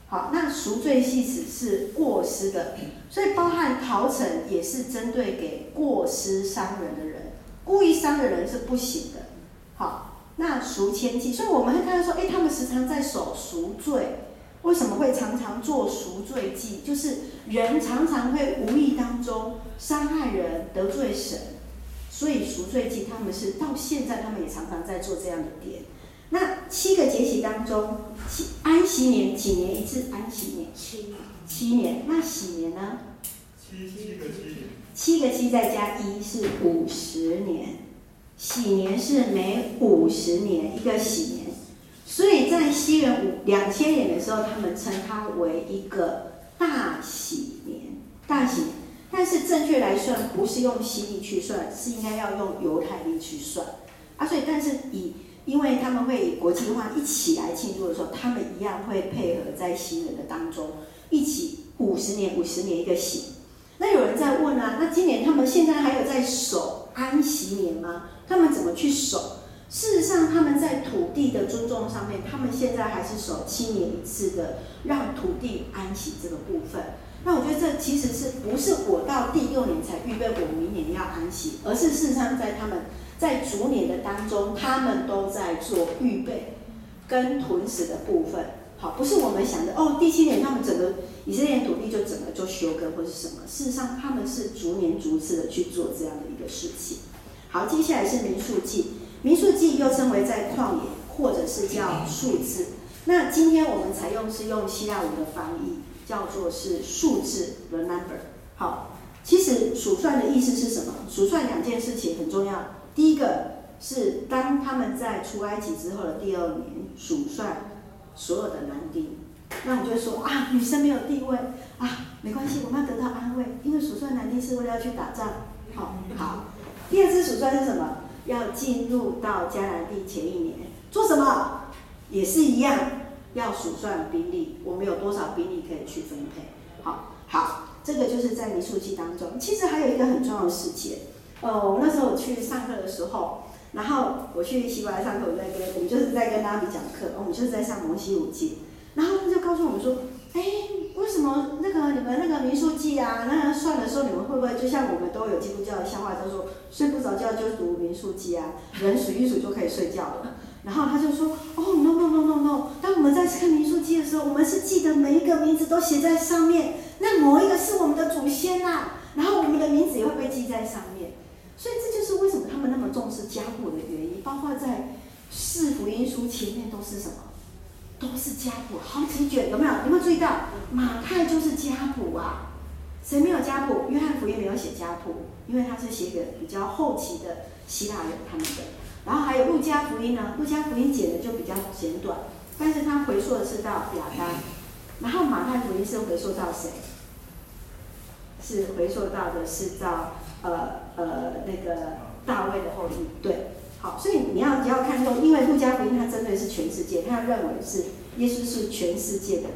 好，那赎罪祭只是过失的，所以包含逃城也是针对给过失伤人的人。故意伤的人是不行的，好，那赎愆祭，所以我们会看到说，哎，他们时常在守赎罪，为什么会常常做赎罪祭？就是人常常会无意当中伤害人、得罪神，所以赎罪祭他们是到现在他们也常常在做这样的点。那七个节期当中，七安息年几年一次？安息年七，七年。那喜年呢？七七个七。七个七再加一是五十年，喜年是每五十年一个喜年，所以在西元五两千年的时候，他们称它为一个大喜年，大喜年。但是正确来算，不是用西历去算，是应该要用犹太历去算啊。所以，但是以因为他们会以国际化一起来庆祝的时候，他们一样会配合在西人的当中一起五十年五十年一个喜。那有人在问啊，那今年他们现在还有在守安息年吗？他们怎么去守？事实上，他们在土地的尊重上面，他们现在还是守七年一次的，让土地安息这个部分。那我觉得这其实是不是我到第六年才预备我明年要安息，而是事实上在他们在逐年的当中，他们都在做预备跟屯死的部分。好，不是我们想的哦，第七年他们整个。以色列土地就整个就休耕或是什么？事实上，他们是逐年逐次的去做这样的一个事情。好，接下来是民数记，民数记又称为在旷野，或者是叫数字。那今天我们采用是用希腊文的翻译，叫做是数字 the number。好，其实数算的意思是什么？数算两件事情很重要。第一个是当他们在出埃及之后的第二年，数算所有的男丁。那我就会说啊，女生没有地位啊，没关系，我们要得到安慰，因为数算男丁是为了要去打仗。好，好。第二次数算是什么？要进入到迦南地前一年做什么？也是一样，要数算兵力，我们有多少兵力可以去分配。好，好，这个就是在民数记当中。其实还有一个很重要的事情，呃，我那时候去上课的时候，然后我去西伯来上课，我在跟我们就是在跟拉比讲课，我们就是在上摩西五经。然后他就告诉我们说：“哎，为什么那个你们那个民数记啊，那算的时候你们会不会就像我们都有基督教的笑话，叫做睡不着觉就读民数记啊，人数一数就可以睡觉了。”然后他就说：“哦，no no no no no，当我们在看民书记的时候，我们是记得每一个名字都写在上面，那某一个是我们的祖先呐，然后我们的名字也会被记在上面。所以这就是为什么他们那么重视家谱的原因，包括在四福音书前面都是什么？”都是家谱，好几卷，有没有？有没有注意到？马太就是家谱啊，谁没有家谱？约翰福音没有写家谱，因为他是写给比较后期的希腊人他们的。然后还有路加福音呢，路加福音写的就比较简短，但是他回溯的是到亚当。然后马太福音是回溯到谁？是回溯到的是到呃呃那个大卫的后裔，对，好，所以你要你要看说，因为路加福音它针对是全世界，他认为是耶稣是全世界的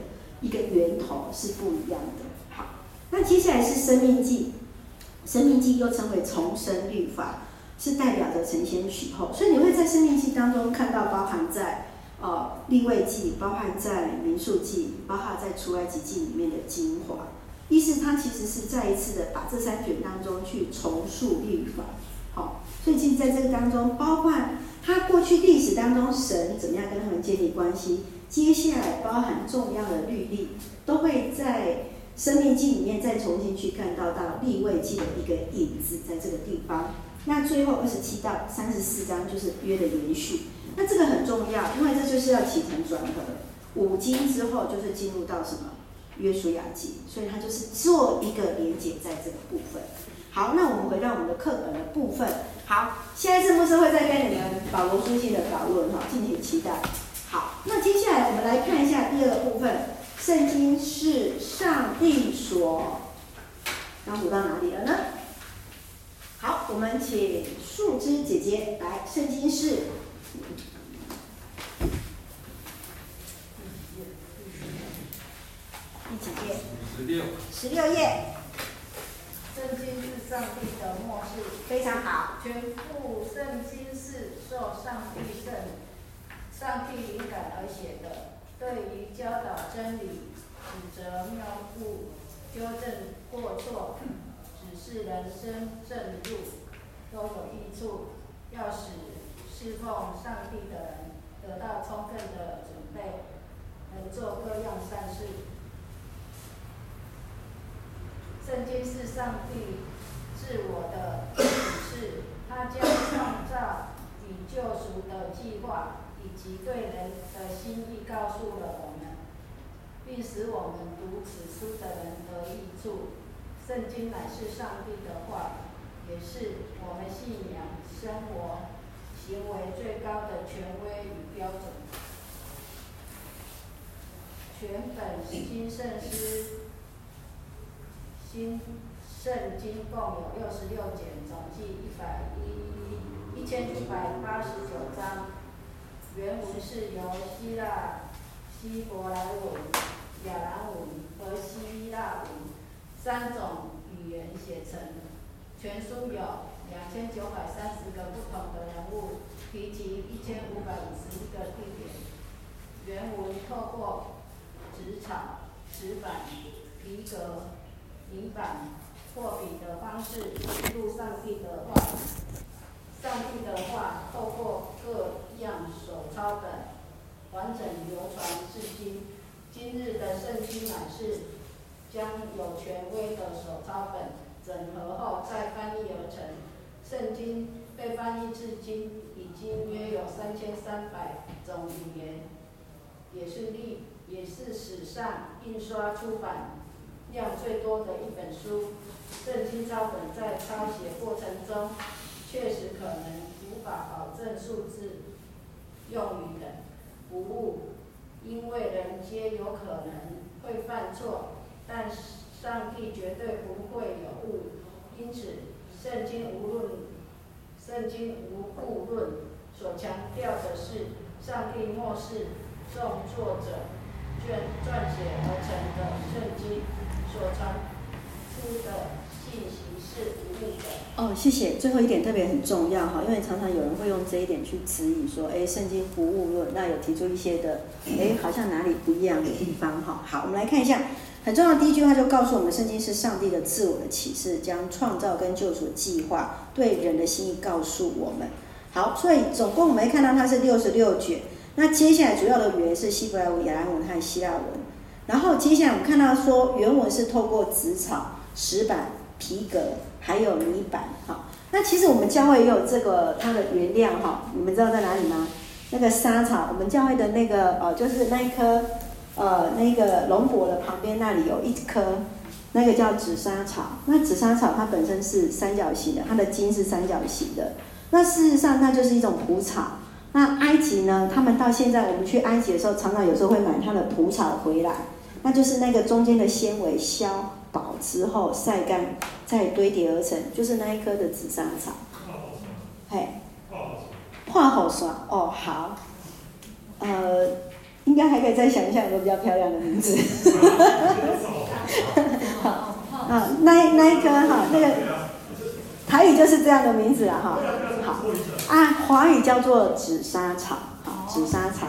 一个源头，是不一样的。好，那接下来是生命记，生命记又称为重生律法，是代表着承先启后，所以你会在生命记当中看到包含在。呃，立位记包含在民数记，包含在出埃及记里面的精华，意思它其实是再一次的把这三卷当中去重塑律法。好，所以其实在这个当中，包括他过去历史当中神怎么样跟他们建立关系，接下来包含重要的律例，都会在生命记里面再重新去看到到立位记的一个影子在这个地方。那最后二十七到三十四章就是约的延续。那这个很重要，因为这就是要起承转合。五经之后就是进入到什么约书亚记，所以它就是做一个连接在这个部分。好，那我们回到我们的课本的部分。好，现在是不是会再跟你们保罗书信的讨论？哈，敬请期待。好，那接下来我们来看一下第二部分，圣经是上帝所，刚读到哪里了呢？好，我们请树枝姐姐来，圣经是。第几页？十六。十六页。圣经是上帝的默示，非常好。全部圣经是受上帝圣上帝灵感而写的，对于教导真理、指责谬误、纠正过错、是人生正路，都有益处，要使。侍奉上帝的人得到充分的准备，能做各样善事。圣经是上帝自我的启示，他将创造与救赎的计划以及对人的心意告诉了我们，并使我们读此书的人得益处。圣经乃是上帝的话，也是我们信仰生活。行为最高的权威与标准。全本新圣诗，新圣经共有六十六卷，总计一百一一千一百八十九章。原文是由希腊、希伯来文、亚兰文和希腊文三种语言写成。全书有。两千九百三十个不同的人物，提及一千五百五十一个地点。原文透过纸草、纸板、皮革、泥板或笔的方式记录上帝的话。上帝的话透过各样手抄本完整流传至今。今日的圣经乃是将有权威的手抄本整合后再翻译而成。圣经被翻译至今已经约有三千三百种语言，也是历也是史上印刷出版量最多的一本书。圣经抄本在抄写过程中确实可能无法保证数字、用语等无误，因为人皆有可能会犯错，但上帝绝对不会有误，因此。圣经无论，圣经无误论所强调的是，上帝默示众作者卷撰写而成的圣经所传出的信息是无误的。哦，谢谢。最后一点特别很重要哈，因为常常有人会用这一点去质疑说，哎，圣经无误论，那有提出一些的，哎，好像哪里不一样的地方哈。好，我们来看一下。很重要第一句话就告诉我们，圣经是上帝的自我的启示，将创造跟救赎计划对人的心意告诉我们。好，所以总共我们看到它是六十六卷。那接下来主要的语言是希伯来文、亚兰文和希腊文。然后接下来我们看到说原文是透过纸草、石板、皮革还有泥板。好，那其实我们教会也有这个它的原料哈，你们知道在哪里吗？那个沙草，我们教会的那个哦，就是那一颗。呃，那个龙柏的旁边那里有一棵，那个叫紫砂草。那紫砂草它本身是三角形的，它的茎是三角形的。那事实上它就是一种蒲草。那埃及呢，他们到现在我们去埃及的时候，常常有时候会买它的蒲草回来，那就是那个中间的纤维削薄之后晒干，再堆叠而成，就是那一棵的紫砂草。嘿，化好刷哦，好，呃，应该还可以再想一下有个比较漂亮的名字。好，啊，那那一棵哈，那个台语就是这样的名字了哈。好，啊，华语叫做紫砂草，好，紫砂草。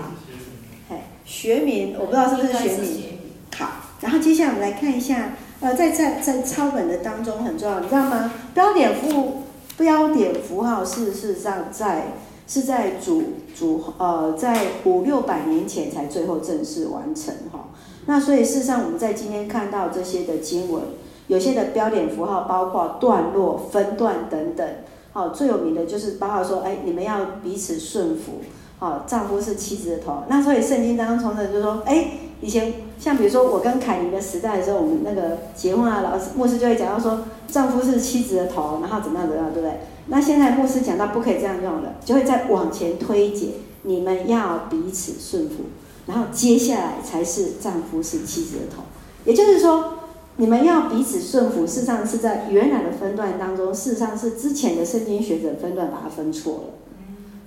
嘿，学名我不知道是不是学名。好，然后接下来我们来看一下，呃，在在在抄本的当中很重要，你知道吗？标点符标点符号事实上在是在主主呃在五六百年前才最后正式完成哈。那所以事实上我们在今天看到这些的经文，有些的标点符号包括段落、分段等等。好，最有名的就是包括说，哎，你们要彼此顺服。好，丈夫是妻子的头。那所以圣经当中从这就说，哎。以前像比如说我跟凯琳的时代的时候，我们那个结婚啊，老师牧师就会讲到说，丈夫是妻子的头，然后怎么样怎么样，对不对？那现在牧师讲到不可以这样用了，就会再往前推解，你们要彼此顺服，然后接下来才是丈夫是妻子的头，也就是说，你们要彼此顺服，事实上是在原来的分段当中，事实上是之前的圣经学者分段把它分错了。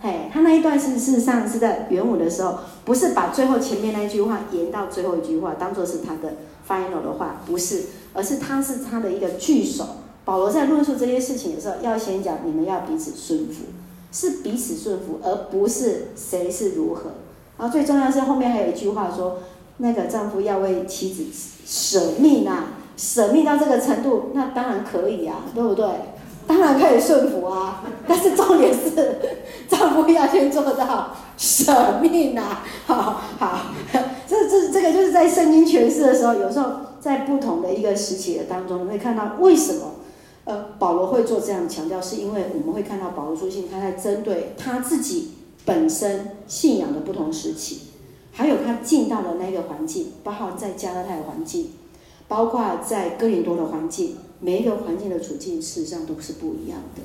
嘿，他那一段是事实上是在原文的时候，不是把最后前面那一句话延到最后一句话，当做是他的 final 的话，不是，而是他是他的一个句首。保罗在论述这些事情的时候，要先讲你们要彼此顺服，是彼此顺服，而不是谁是如何。然后最重要是后面还有一句话说，那个丈夫要为妻子舍命啊，舍命到这个程度，那当然可以啊，对不对？当然可以顺服啊，但是重点是丈夫要先做到舍命啊！好好，这这这个就是在圣经诠释的时候，有时候在不同的一个时期的当中，你会看到为什么呃保罗会做这样强调，是因为我们会看到保罗书信他在针对他自己本身信仰的不同时期，还有他进到的那个环境，包括在加拉太的环境，包括在哥林多的环境。每一个环境的处境，事实上都是不一样的。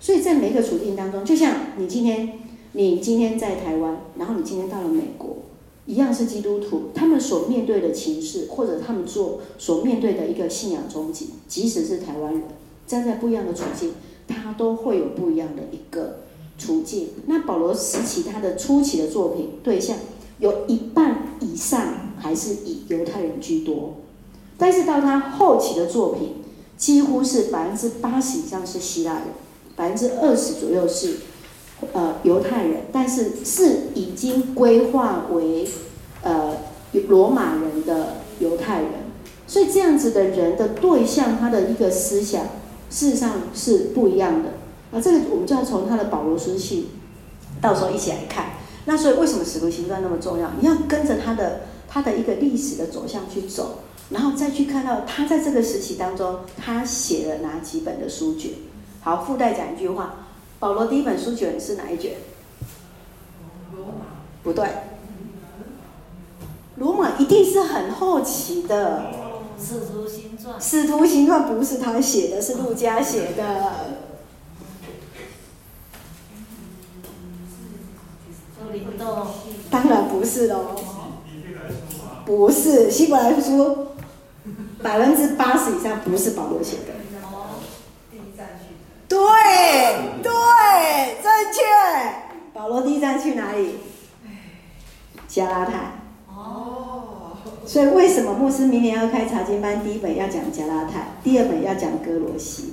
所以在每一个处境当中，就像你今天，你今天在台湾，然后你今天到了美国，一样是基督徒，他们所面对的情势，或者他们做所面对的一个信仰终极，即使是台湾人，站在不一样的处境，他都会有不一样的一个处境。那保罗时期他的初期的作品对象，有一半以上还是以犹太人居多，但是到他后期的作品。几乎是百分之八十以上是希腊人，百分之二十左右是呃犹太人，但是是已经归化为呃罗马人的犹太人，所以这样子的人的对象，他的一个思想事实上是不一样的。啊，这个我们就要从他的保罗书信，到时候一起来看。那所以为什么使徒行传那么重要？你要跟着他的他的一个历史的走向去走。然后再去看到他在这个时期当中，他写了哪几本的书卷。好，附带讲一句话，保罗第一本书卷是哪一卷？罗马。不对，罗马一定是很后期的。使徒行传。使徒行传不是他写的，是路加写的。当然不是喽。不是，希伯来书。百分之八十以上不是保罗写的。哦，第一站去。对对，正确。保罗第一站去哪里？加拉太。哦。所以为什么牧师明年要开查经班？第一本要讲加拉太，第二本要讲哥罗西。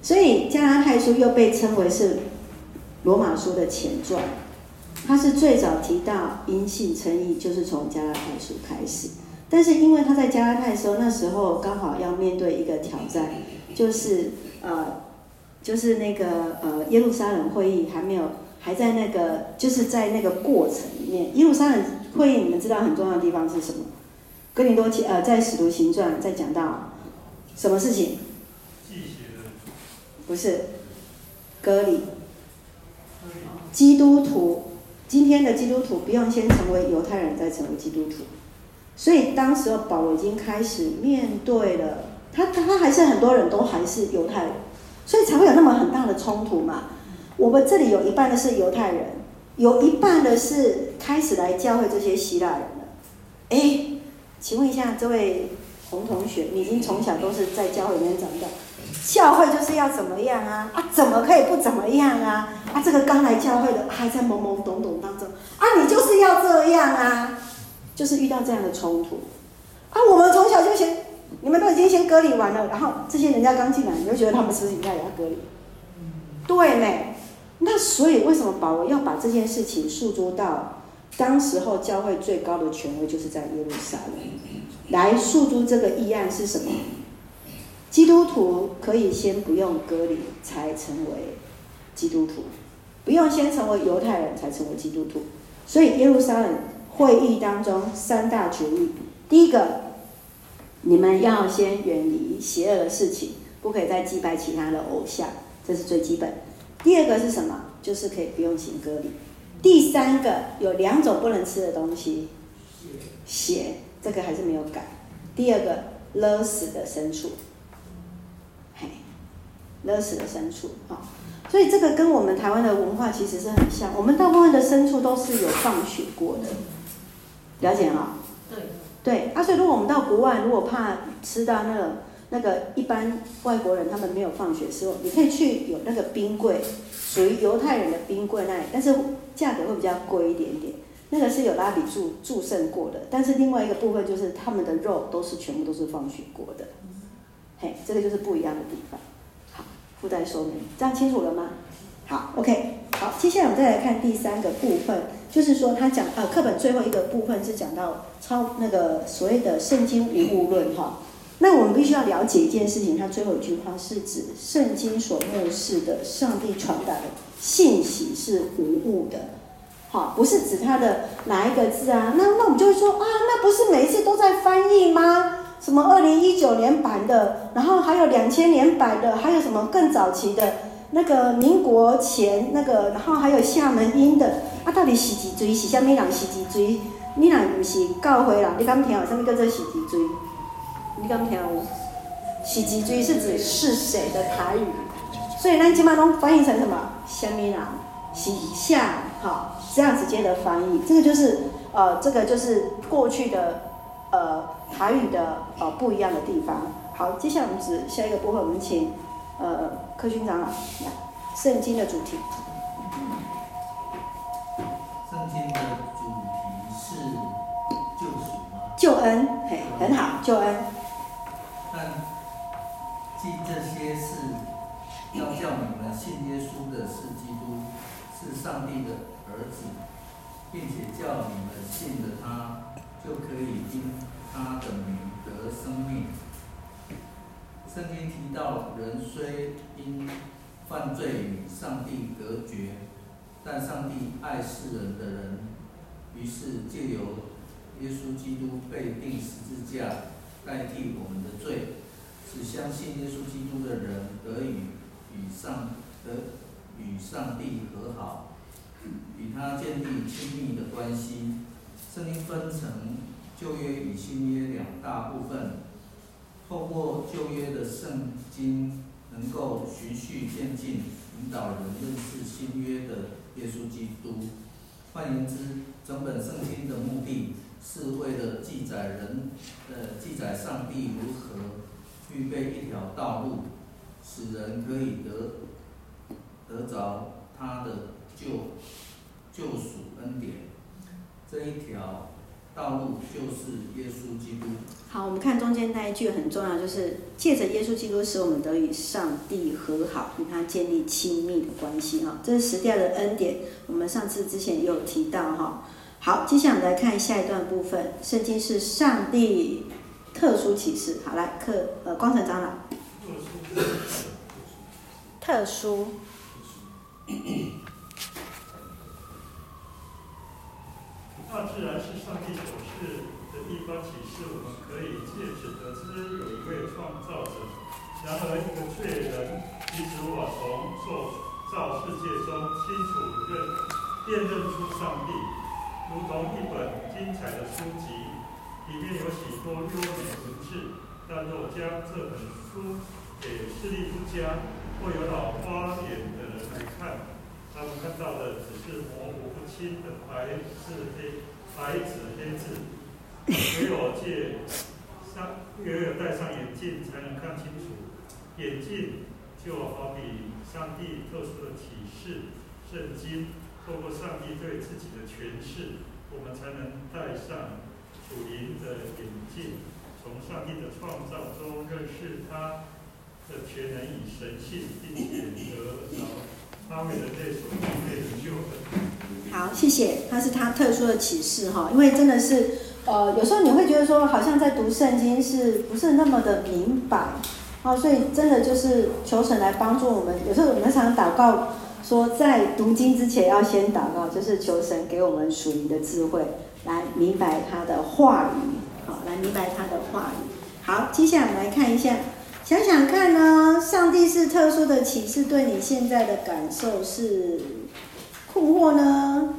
所以加拉太书又被称为是罗马书的前传，它是最早提到因信称义，就是从加拉太书开始。但是因为他在加拉太的时候，那时候刚好要面对一个挑战，就是呃，就是那个呃耶路撒冷会议还没有，还在那个就是在那个过程里面。耶路撒冷会议你们知道很重要的地方是什么？哥林多呃在使徒行传在讲到什么事情？不是，割礼。基督徒，今天的基督徒不用先成为犹太人，再成为基督徒。所以当时候保罗已经开始面对了，他他还是很多人都还是犹太人，所以才会有那么很大的冲突嘛。我们这里有一半的是犹太人，有一半的是开始来教会这些希腊人的。哎，请问一下这位洪同学，你已经从小都是在教会里面长大，教会就是要怎么样啊？啊，怎么可以不怎么样啊？啊，这个刚来教会的还在懵懵懂懂当中，啊，你就是要这样啊，就是遇到这样的冲突。啊，我们从小就先，你们都已经先割礼完了，然后这些人家刚进来，你就觉得他们是不是应该也要割礼？对没？那所以为什么保罗要把这件事情诉诸到当时候教会最高的权威，就是在耶路撒冷，来诉诸这个议案是什么？基督徒可以先不用割礼才成为基督徒，不用先成为犹太人才成为基督徒。所以耶路撒冷会议当中三大决议，第一个，你们要先远离邪恶的事情，不可以再祭拜其他的偶像。这是最基本。第二个是什么？就是可以不用行割礼。第三个有两种不能吃的东西，血，这个还是没有改。第二个勒死的牲畜，嘿，勒死的牲畜啊。所以这个跟我们台湾的文化其实是很像。我们大部分的牲畜都是有放血过的，了解哈？对对啊，所以如果我们到国外，如果怕吃到那个。那个一般外国人他们没有放血的时候，你可以去有那个冰柜，属于犹太人的冰柜那里，但是价格会比较贵一点点。那个是有拉比注注圣过的，但是另外一个部分就是他们的肉都是全部都是放血过的。嘿，这个就是不一样的地方。好，附带说明，这样清楚了吗？好，OK，好，接下来我们再来看第三个部分，就是说他讲呃课本最后一个部分是讲到超那个所谓的圣经无误论哈。那我们必须要了解一件事情，它最后一句话是指圣经所漠视的上帝传达的信息是无误的，好，不是指他的哪一个字啊？那那我们就会说啊，那不是每一次都在翻译吗？什么二零一九年版的，然后还有两千年版的，还有什么更早期的那个民国前那个，然后还有厦门音的啊？到底是几锥？是虾米人是几锥？你哪不是教会人？你敢听有什么叫做是几锥？你刚听我，是几锥是指是谁的台语，所以那基本上翻译成什么？虾米人？是像好这样直接的翻译，这个就是呃，这个就是过去的呃台语的呃不一样的地方。好，接下来我们指下一个部分，我们请呃柯勋长老来，圣经的主题。圣经的主题是救赎吗？救恩，嘿，很好，救恩。记这些事，要叫你们信耶稣的是基督，是上帝的儿子，并且叫你们信了他，就可以因他的名得生命。圣经提到，人虽因犯罪与上帝隔绝，但上帝爱世人的人，于是借由耶稣基督被钉十字架，代替我们的罪。使相信耶稣基督的人得以与上得与上帝和好，与他建立亲密的关系。圣经分成旧约与新约两大部分，透过旧约的圣经，能够循序渐进，引导人认识新约的耶稣基督。换言之，整本圣经的目的是为了记载人，呃，记载上帝如何。预备一条道路，使人可以得得着他的救救赎恩典。这一条道路就是耶稣基督。好，我们看中间那一句很重要，就是借着耶稣基督使我们得与上帝和好，与他建立亲密的关系。哈，这是十诫的恩典。我们上次之前也有提到哈。好，接下来我们来看下一段部分。圣经是上帝。特殊启示，好来，课呃，光成长老。特殊。大自然是上帝所赐的地方启示，我们可以借此得知有一位创造者。然而，一个罪人即使无法从受造世界中清楚认辨认出上帝，如同一本精彩的书籍。里面有许多优美的文字，但若将这本书给视力不佳或有老花眼的人来看，他们看到的只是模糊不清的白字黑白纸黑字。唯有借上也有戴上眼镜才能看清楚。眼镜就好比上帝特殊的启示，圣经透过上帝对自己的诠释，我们才能戴上属灵的眼镜，从上帝的创造中认识他的全能与神性，并且得着他。好，谢谢。他是他特殊的启示哈，因为真的是，呃，有时候你会觉得说，好像在读圣经是不是那么的明白，哦，所以真的就是求神来帮助我们。有时候我们常常祷告说，在读经之前要先祷告，就是求神给我们属灵的智慧，来明白他的话语，好，来明白他的话语。好，接下来我们来看一下，想想看呢，上帝是特殊的启示，对你现在的感受是？困惑呢？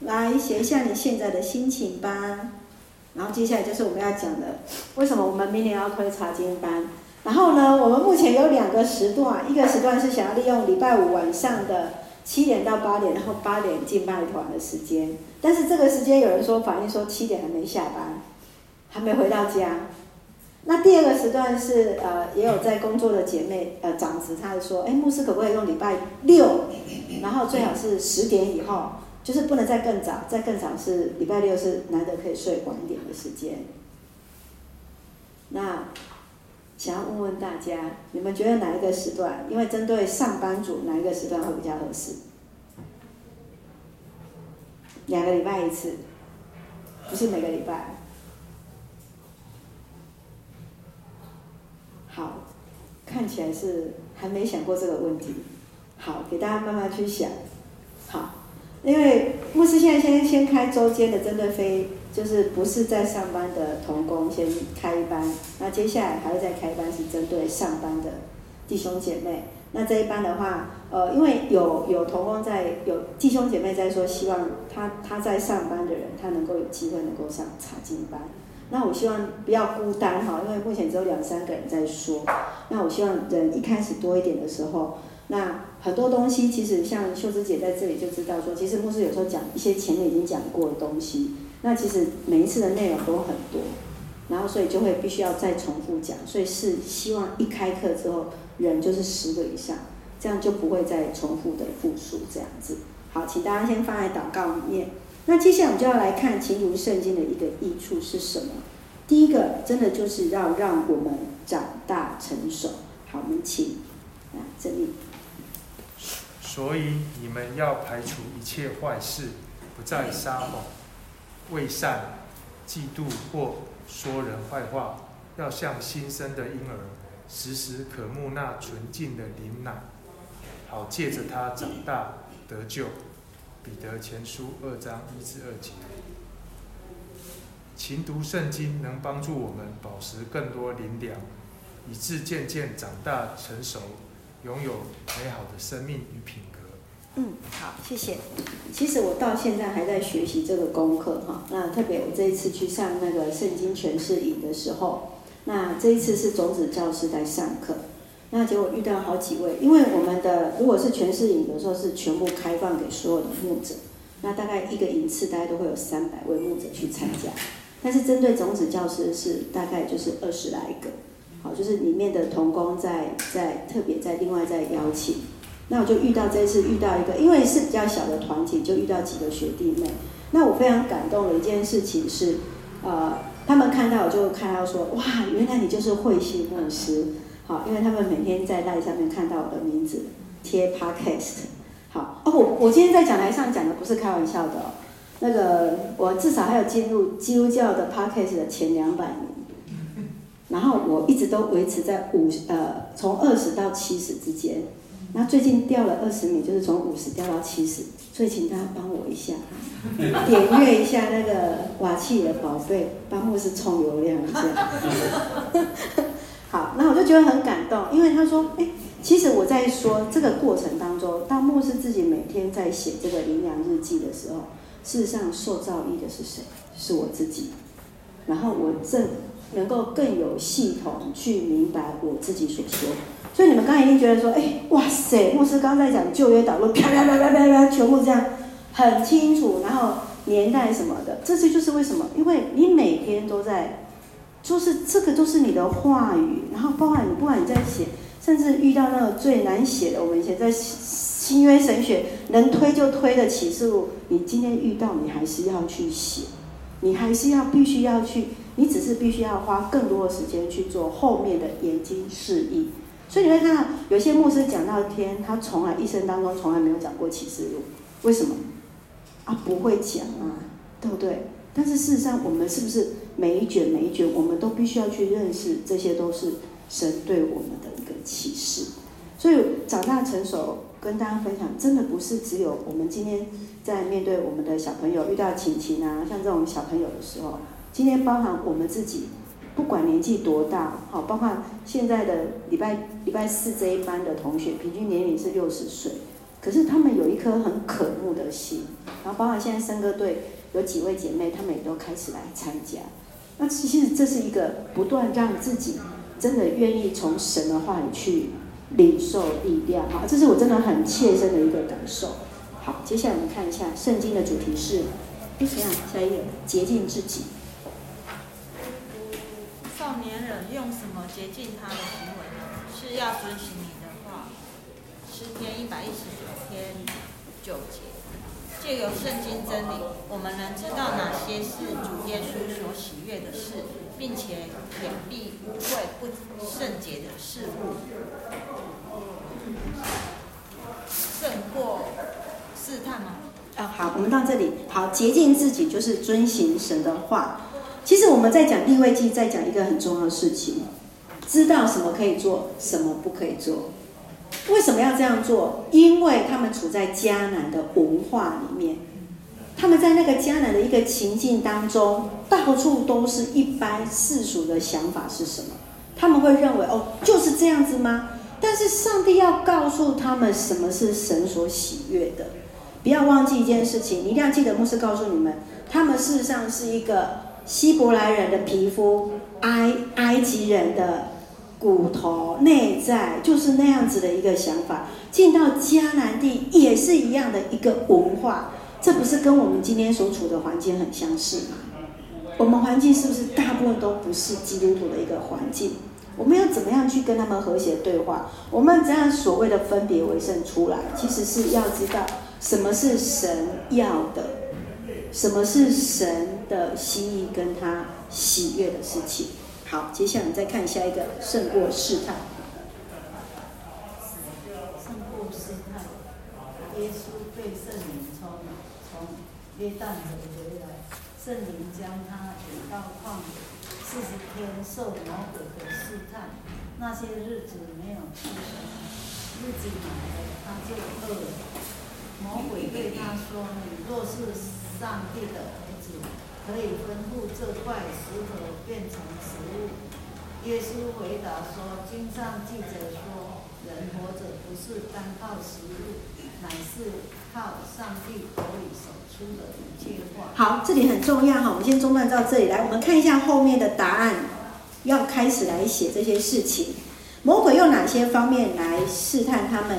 来写一下你现在的心情吧。然后接下来就是我们要讲的，为什么我们明年要推查经班？然后呢，我们目前有两个时段，一个时段是想要利用礼拜五晚上的七点到八点，然后八点进拜团的时间。但是这个时间有人说反映说七点还没下班，还没回到家。那第二个时段是呃，也有在工作的姐妹呃长子，他说，哎，牧师可不可以用礼拜六，然后最好是十点以后，就是不能再更早，再更早是礼拜六是难得可以睡晚一点的时间。那想要问问大家，你们觉得哪一个时段？因为针对上班族，哪一个时段会比较合适？两个礼拜一次，不是每个礼拜。好，看起来是还没想过这个问题。好，给大家慢慢去想。好，因为牧师现在先先开周间的，针对非就是不是在上班的童工先开一班，那接下来还会再开班是针对上班的弟兄姐妹。那这一班的话，呃，因为有有同工在，有弟兄姐妹在说，希望他他在上班的人，他能够有机会能够上查经班。那我希望不要孤单哈，因为目前只有两三个人在说。那我希望人一开始多一点的时候，那很多东西其实像秀芝姐在这里就知道说，其实牧师有时候讲一些前面已经讲过的东西，那其实每一次的内容都很多，然后所以就会必须要再重复讲，所以是希望一开课之后人就是十个以上，这样就不会再重复的复述这样子。好，请大家先放在祷告里面。那接下来我们就要来看勤读圣经的一个益处是什么？第一个，真的就是要让我们长大成熟。好，我们请啊，这里。所以你们要排除一切坏事，不再撒谎、为善、嫉妒或说人坏话，要像新生的婴儿，时时渴慕那纯净的灵奶，好借着它长大得救。彼得前书二章一至二节，勤读圣经能帮助我们保持更多灵粮，以致渐渐长大成熟，拥有美好的生命与品格。嗯，好，谢谢。其实我到现在还在学习这个功课哈。那特别我这一次去上那个圣经诠释营的时候，那这一次是种子教师在上课。那结果遇到好几位，因为我们的如果是全市营，的时候是全部开放给所有的牧者，那大概一个营次大概都会有三百位牧者去参加。但是针对种子教师是大概就是二十来个，好，就是里面的同工在在特别在另外在邀请。那我就遇到这次遇到一个，因为是比较小的团体，就遇到几个学弟妹。那我非常感动的一件事情是，呃，他们看到我就看到说，哇，原来你就是慧心牧师。好，因为他们每天在 LINE 上面看到我的名字贴 Podcast。好，哦，我我今天在讲台上讲的不是开玩笑的哦，那个我至少还有进入基督教的 Podcast 的前两百名，然后我一直都维持在五呃从二十到七十之间，那最近掉了二十米，就是从五十掉到七十，所以请大家帮我一下，点阅一下那个瓦器的宝贝，帮牧师充流量一下。好，那我就觉得很感动，因为他说，哎，其实我在说这个过程当中，当牧师自己每天在写这个灵粮日记的时候，事实上受造诣的是谁？是我自己。然后我正能够更有系统去明白我自己所说。所以你们刚才一定觉得说，哎，哇塞，牧师刚才讲旧约导论，啪啪啪啪啪啪，全部这样很清楚，然后年代什么的，这些就是为什么？因为你每天都在。就是这个都是你的话语，然后包含你不管你在写，甚至遇到那个最难写的，我们以前在新约神学能推就推的启示录，你今天遇到你还是要去写，你还是要必须要去，你只是必须要花更多的时间去做后面的研经释义。所以你会看到有些牧师讲到天，他从来一生当中从来没有讲过启示录，为什么？啊，不会讲啊，对不对？但是事实上，我们是不是每一卷每一卷，我们都必须要去认识，这些都是神对我们的一个启示。所以长大成熟，跟大家分享，真的不是只有我们今天在面对我们的小朋友遇到情情啊，像这种小朋友的时候，今天包含我们自己。不管年纪多大，好，包括现在的礼拜礼拜四这一班的同学，平均年龄是六十岁，可是他们有一颗很渴慕的心，然后包括现在圣歌队有几位姐妹，她们也都开始来参加。那其实这是一个不断让自己真的愿意从神的话语去领受力量，哈，这是我真的很切身的一个感受。好，接下来我们看一下圣经的主题是，哎，怎样？下一页，洁净自己。少年人用什么洁净他的行为呢？是要遵循你的话。诗篇一百一十九篇九节，借由圣经真理，我们能知道哪些是主耶稣所喜悦的事，并且掩蔽污秽不圣洁的事物，胜过试探吗？啊，好，我们到这里。好，洁净自己就是遵行神的话。其实我们在讲利未记，在讲一个很重要的事情，知道什么可以做，什么不可以做。为什么要这样做？因为他们处在迦南的文化里面，他们在那个迦南的一个情境当中，到处都是一般世俗的想法是什么？他们会认为哦，就是这样子吗？但是上帝要告诉他们什么是神所喜悦的。不要忘记一件事情，你一定要记得，牧师告诉你们，他们事实上是一个。希伯来人的皮肤，埃埃及人的骨头内在，就是那样子的一个想法。进到迦南地也是一样的一个文化，这不是跟我们今天所处的环境很相似吗？我们环境是不是大部分都不是基督徒的一个环境？我们要怎么样去跟他们和谐对话？我们这样所谓的分别为圣出来，其实是要知道什么是神要的。什么是神的心意跟他喜悦的事情？好，接下来我们再看下一个胜过试探。胜过试探，耶稣被圣灵从从约旦河回来，圣灵将他引到旷野，四十天受魔鬼的试探。那些日子没有吃什么，日子满了他就饿了。魔鬼对他说：“你若是……”上帝的儿子可以吩咐这块石头变成食物。耶稣回答说：“经上记着说，人活着不是单靠食物，乃是靠上帝口里所出的一切话。”好，这里很重要哈，我们先中断到这里来，我们看一下后面的答案，要开始来写这些事情。魔鬼用哪些方面来试探他们？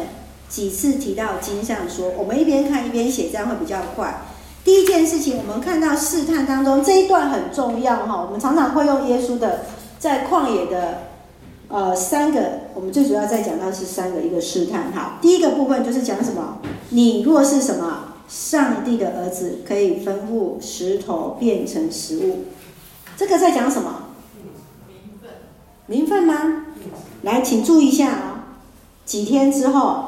几次提到经上说，我们一边看一边写，这样会比较快。第一件事情，我们看到试探当中这一段很重要哈。我们常常会用耶稣的在旷野的呃三个，我们最主要在讲到是三个一个试探哈。第一个部分就是讲什么？你若是什么上帝的儿子，可以吩咐石头变成食物。这个在讲什么？名分。名分吗？来，请注意一下啊。几天之后？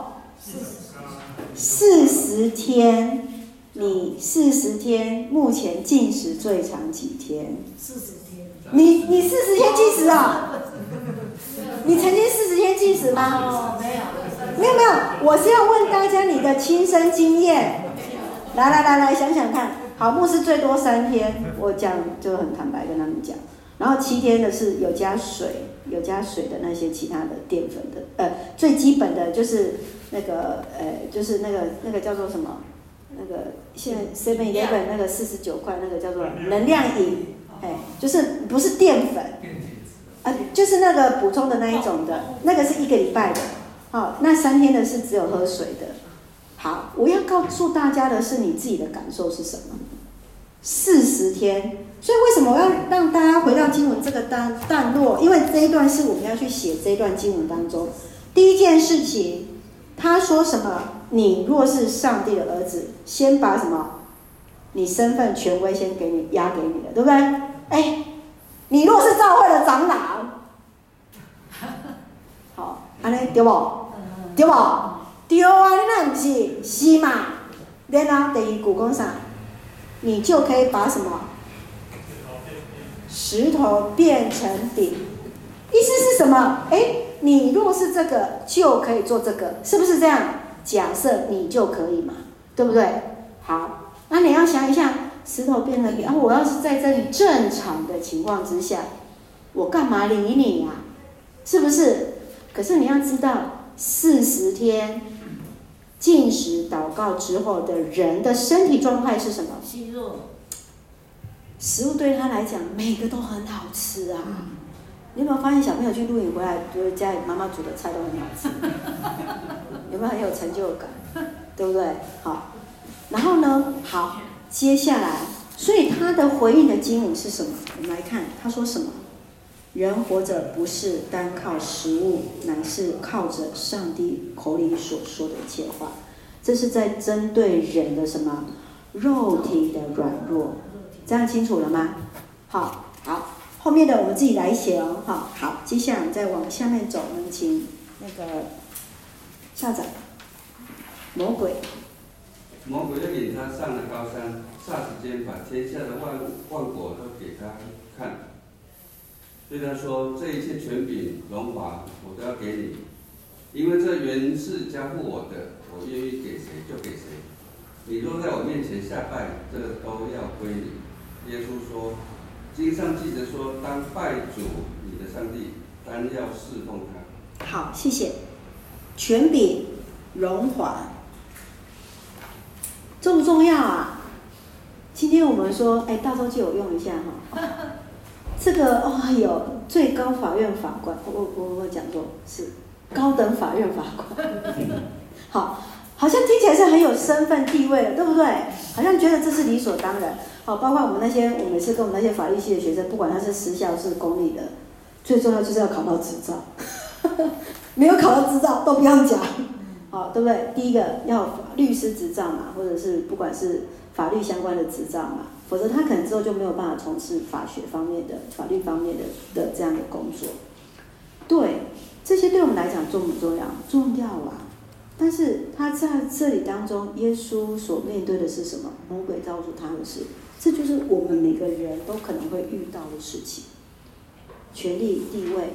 四十天。你四十天，目前禁食最长几天？四十天。你你四十天禁食啊？你曾经四十天禁食吗？哦，没有。没有没有，我是要问大家你的亲身经验。来来来来，想想看。好，牧师最多三天，我讲就很坦白跟他们讲。然后七天的是有加水，有加水的那些其他的淀粉的，呃，最基本的就是那个呃，就是那个那个叫做什么？那个现在 Seven Eleven 那个四十九块那个叫做能量饮，哎，就是不是淀粉，啊，就是那个补充的那一种的，那个是一个礼拜的，好，那三天的是只有喝水的。好，我要告诉大家的是你自己的感受是什么？四十天所以为什么我要让大家回到经文这个段段落？因为这一段是我们要去写这一段经文当中第一件事情。他说什么？你若是上帝的儿子，先把什么？你身份权威先给你压给你的，对不对？哎，你若是教会的长老，好，安尼对不？对不？对啊，你那不是是嘛？然后第二句讲啥？你就可以把什么？石头变成饼，意思是什么？哎，你若是这个，就可以做这个，是不是这样？假设你就可以嘛，对不对？好，那你要想一下，石头变成饼啊！我要是在这里正常的情况之下，我干嘛理你呀？是不是？可是你要知道，四十天进食祷告之后的人的身体状态是什么？虚弱。食物对他来讲，每个都很好吃啊！你有没有发现小朋友去露营回来，觉得家里妈妈煮的菜都很好吃？有没有很有成就感？对不对？好，然后呢？好，接下来，所以他的回应的经文是什么？我们来看，他说什么？人活着不是单靠食物，乃是靠着上帝口里所说的一切话。这是在针对人的什么？肉体的软弱。这样清楚了吗？好，好，后面的我们自己来写哦。好，好，接下来我们再往下面走，我们请那个校长。魔鬼，魔鬼就领他上了高山，霎时间把天下的万万国都给他看，对他说：“这一切权柄、荣华，我都要给你，因为这原是交付我的，我愿意给谁就给谁。你若在我面前下拜，这都要归你。”耶稣说：“经上记着说，当拜主你的上帝，单要侍奉他。”好，谢谢。权柄、荣华，重不重要啊？今天我们说，哎，大周借我用一下哈。这个哦，有最高法院法官，我我我讲过是高等法院法官。好，好像听起来是很有身份地位的，对不对？好像觉得这是理所当然。好，包括我们那些，我每次跟我们那些法律系的学生，不管他是私校是公立的，最重要就是要考到执照，没有考到执照都不要讲，好，对不对？第一个要律师执照嘛，或者是不管是法律相关的执照嘛，否则他可能之后就没有办法从事法学方面的、法律方面的的这样的工作。对，这些对我们来讲重不重要？重要啊！但是他在这里当中，耶稣所面对的是什么？魔鬼告诉他的是。这就是我们每个人都可能会遇到的事情，权力、地位，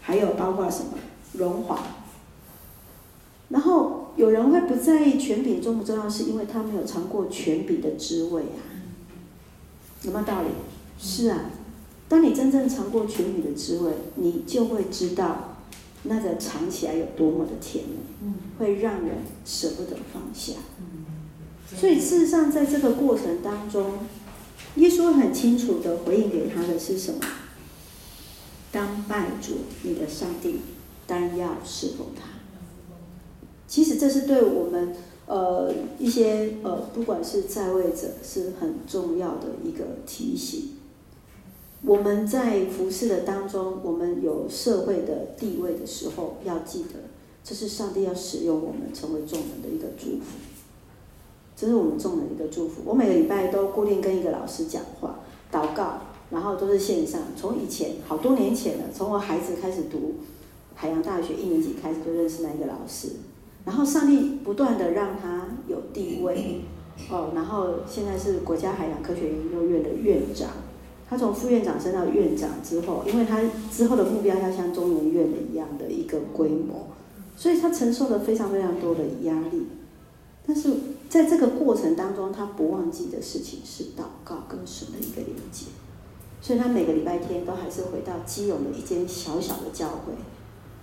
还有包括什么荣华。然后有人会不在意权柄重不重要，是因为他没有尝过权柄的滋味啊，有没有道理？是啊，当你真正尝过权柄的滋味，你就会知道那个尝起来有多么的甜美，会让人舍不得放下。所以事实上，在这个过程当中，耶稣很清楚的回应给他的是什么？当拜主你的上帝，单要侍奉他。其实这是对我们呃一些呃不管是在位者是很重要的一个提醒。我们在服侍的当中，我们有社会的地位的时候，要记得这是上帝要使用我们成为众人的一个祝福。这是我们众人的一个祝福。我每个礼拜都固定跟一个老师讲话、祷告，然后都是线上。从以前好多年前了，从我孩子开始读海洋大学一年级开始就认识那一个老师，然后上帝不断的让他有地位哦，然后现在是国家海洋科学研究院的院长。他从副院长升到院长之后，因为他之后的目标要像中研院的一样的一个规模，所以他承受了非常非常多的压力，但是。在这个过程当中，他不忘记的事情是祷告跟神的一个连接，所以他每个礼拜天都还是回到基隆的一间小小的教会，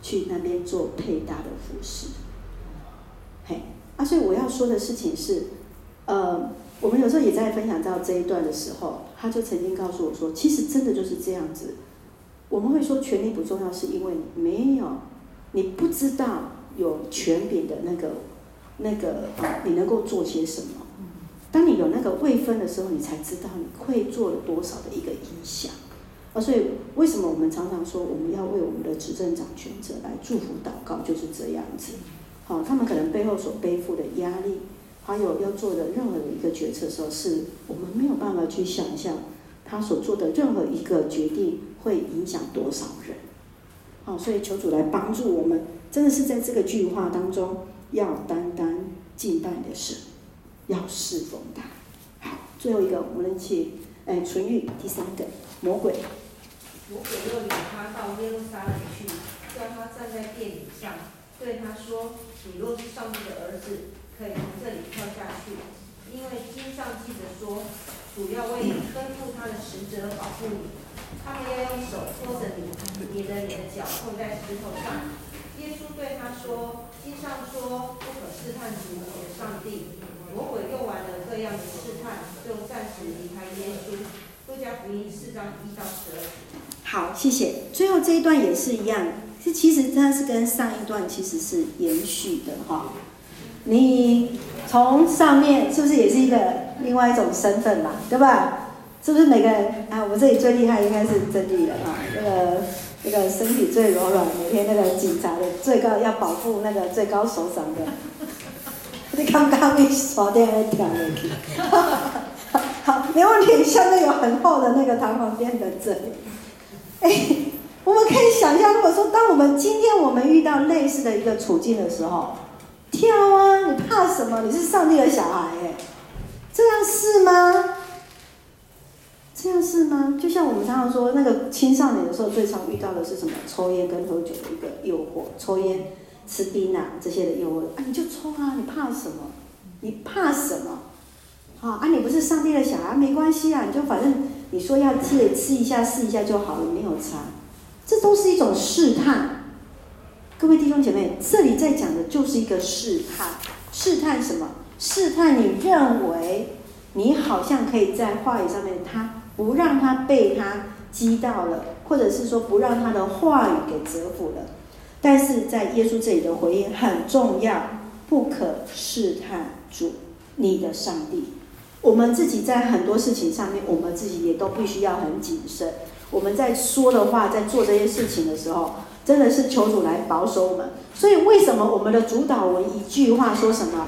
去那边做配搭的服侍。嘿，啊，所以我要说的事情是，呃，我们有时候也在分享到这一段的时候，他就曾经告诉我说，其实真的就是这样子。我们会说权力不重要，是因为你没有，你不知道有权柄的那个。那个，你能够做些什么？当你有那个位分的时候，你才知道你会做了多少的一个影响。啊，所以为什么我们常常说我们要为我们的执政掌权者来祝福祷告，就是这样子。好，他们可能背后所背负的压力，还有要做的任何的一个决策时候，是我们没有办法去想象他所做的任何一个决定会影响多少人。好，所以求主来帮助我们，真的是在这个句话当中，要单单敬拜的神，要侍奉他。好，最后一个，我们一起，哎，纯欲，第三个，魔鬼。魔鬼又领他到耶路撒冷去，叫他站在殿顶上，对他说：“你若是上帝的儿子，可以从这里跳下去，因为经上记着说，主要为你吩咐他的使者保护你，他们要用手托着你，免得你的脚碰在石头上。”耶稣对他说：“经上说，不可试探主你的上帝。”魔鬼用完了各样的试探，就暂时离开耶稣。路加福音四章一到十二。好，谢谢。最后这一段也是一样，是其实它是跟上一段其实是延续的哈。你从上面是不是也是一个另外一种身份嘛？对吧？是不是每个人啊？我们这里最厉害应该是真理的啊，那个那个身体最柔软，每天那个警察的最高要保护那个最高首长的。你刚刚被锁电来调了去，好，没问题。下面有很厚的那个弹簧垫的这里。哎，我们可以想象，如果说当我们今天我们遇到类似的一个处境的时候，跳啊！你怕什么？你是上帝的小孩哎，这样是吗？这样是吗？就像我们常常说，那个青少年的时候，最常遇到的是什么？抽烟跟喝酒的一个诱惑，抽烟、吃槟榔这些的诱惑啊，你就抽啊！你怕什么？你怕什么？啊啊！你不是上帝的小孩，没关系啊，你就反正。你说要戒，吃一下试一下就好了，没有差，这都是一种试探。各位弟兄姐妹，这里在讲的就是一个试探，试探什么？试探你认为你好像可以在话语上面，他不让他被他击到了，或者是说不让他的话语给折服了。但是在耶稣这里的回应很重要，不可试探主你的上帝。我们自己在很多事情上面，我们自己也都必须要很谨慎。我们在说的话，在做这些事情的时候，真的是求主来保守我们。所以，为什么我们的主祷文一句话说什么？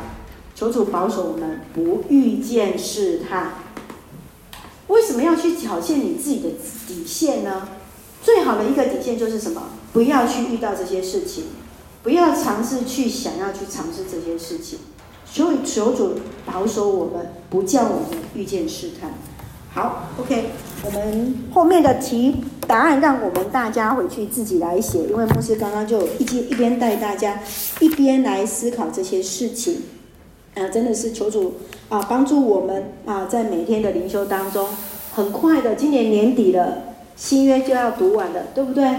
求主保守我们不遇见试探。为什么要去挑战你自己的底线呢？最好的一个底线就是什么？不要去遇到这些事情，不要尝试去想要去尝试这些事情。所以求主保守我们，不叫我们遇见试探。好，OK，我们后面的题答案让我们大家回去自己来写，因为牧师刚刚就一边一边带大家一边来思考这些事情。啊，真的是求主啊帮助我们啊，在每天的灵修当中，很快的，今年年底了，新约就要读完了，对不对？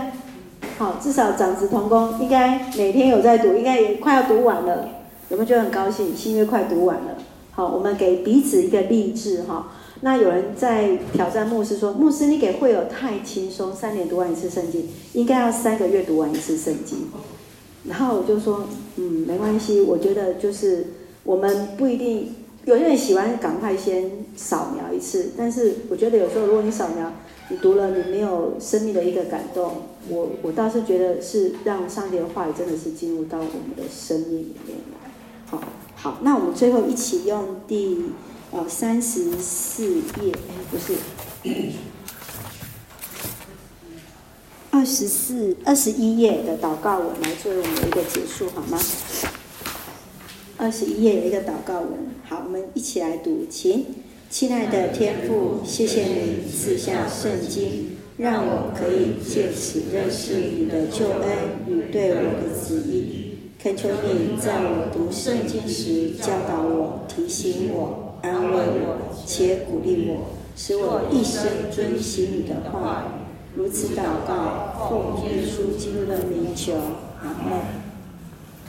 好，至少长子同工应该每天有在读，应该也快要读完了。有没有觉得很高兴？新约快读完了，好，我们给彼此一个励志哈。那有人在挑战牧师说：“牧师，你给会友太轻松，三年读完一次圣经，应该要三个月读完一次圣经。”然后我就说：“嗯，没关系，我觉得就是我们不一定，有些人喜欢赶快先扫描一次，但是我觉得有时候如果你扫描，你读了你没有生命的一个感动，我我倒是觉得是让上帝的话语真的是进入到我们的生命里面来。”好，好，那我们最后一起用第哦三十四页，哎，不是，二十四、二十一页的祷告文来作为我们的一个结束，好吗？二十一页有一个祷告文，好，我们一起来读，请，亲爱的天父，谢谢你赐下圣经，让我可以借此认识你的救恩与对我的旨意。恳求你在我读圣经时教导我、提醒我、安慰我且鼓励我，使我一生遵行你的话。如此祷告，奉耶稣基督的名求，阿门。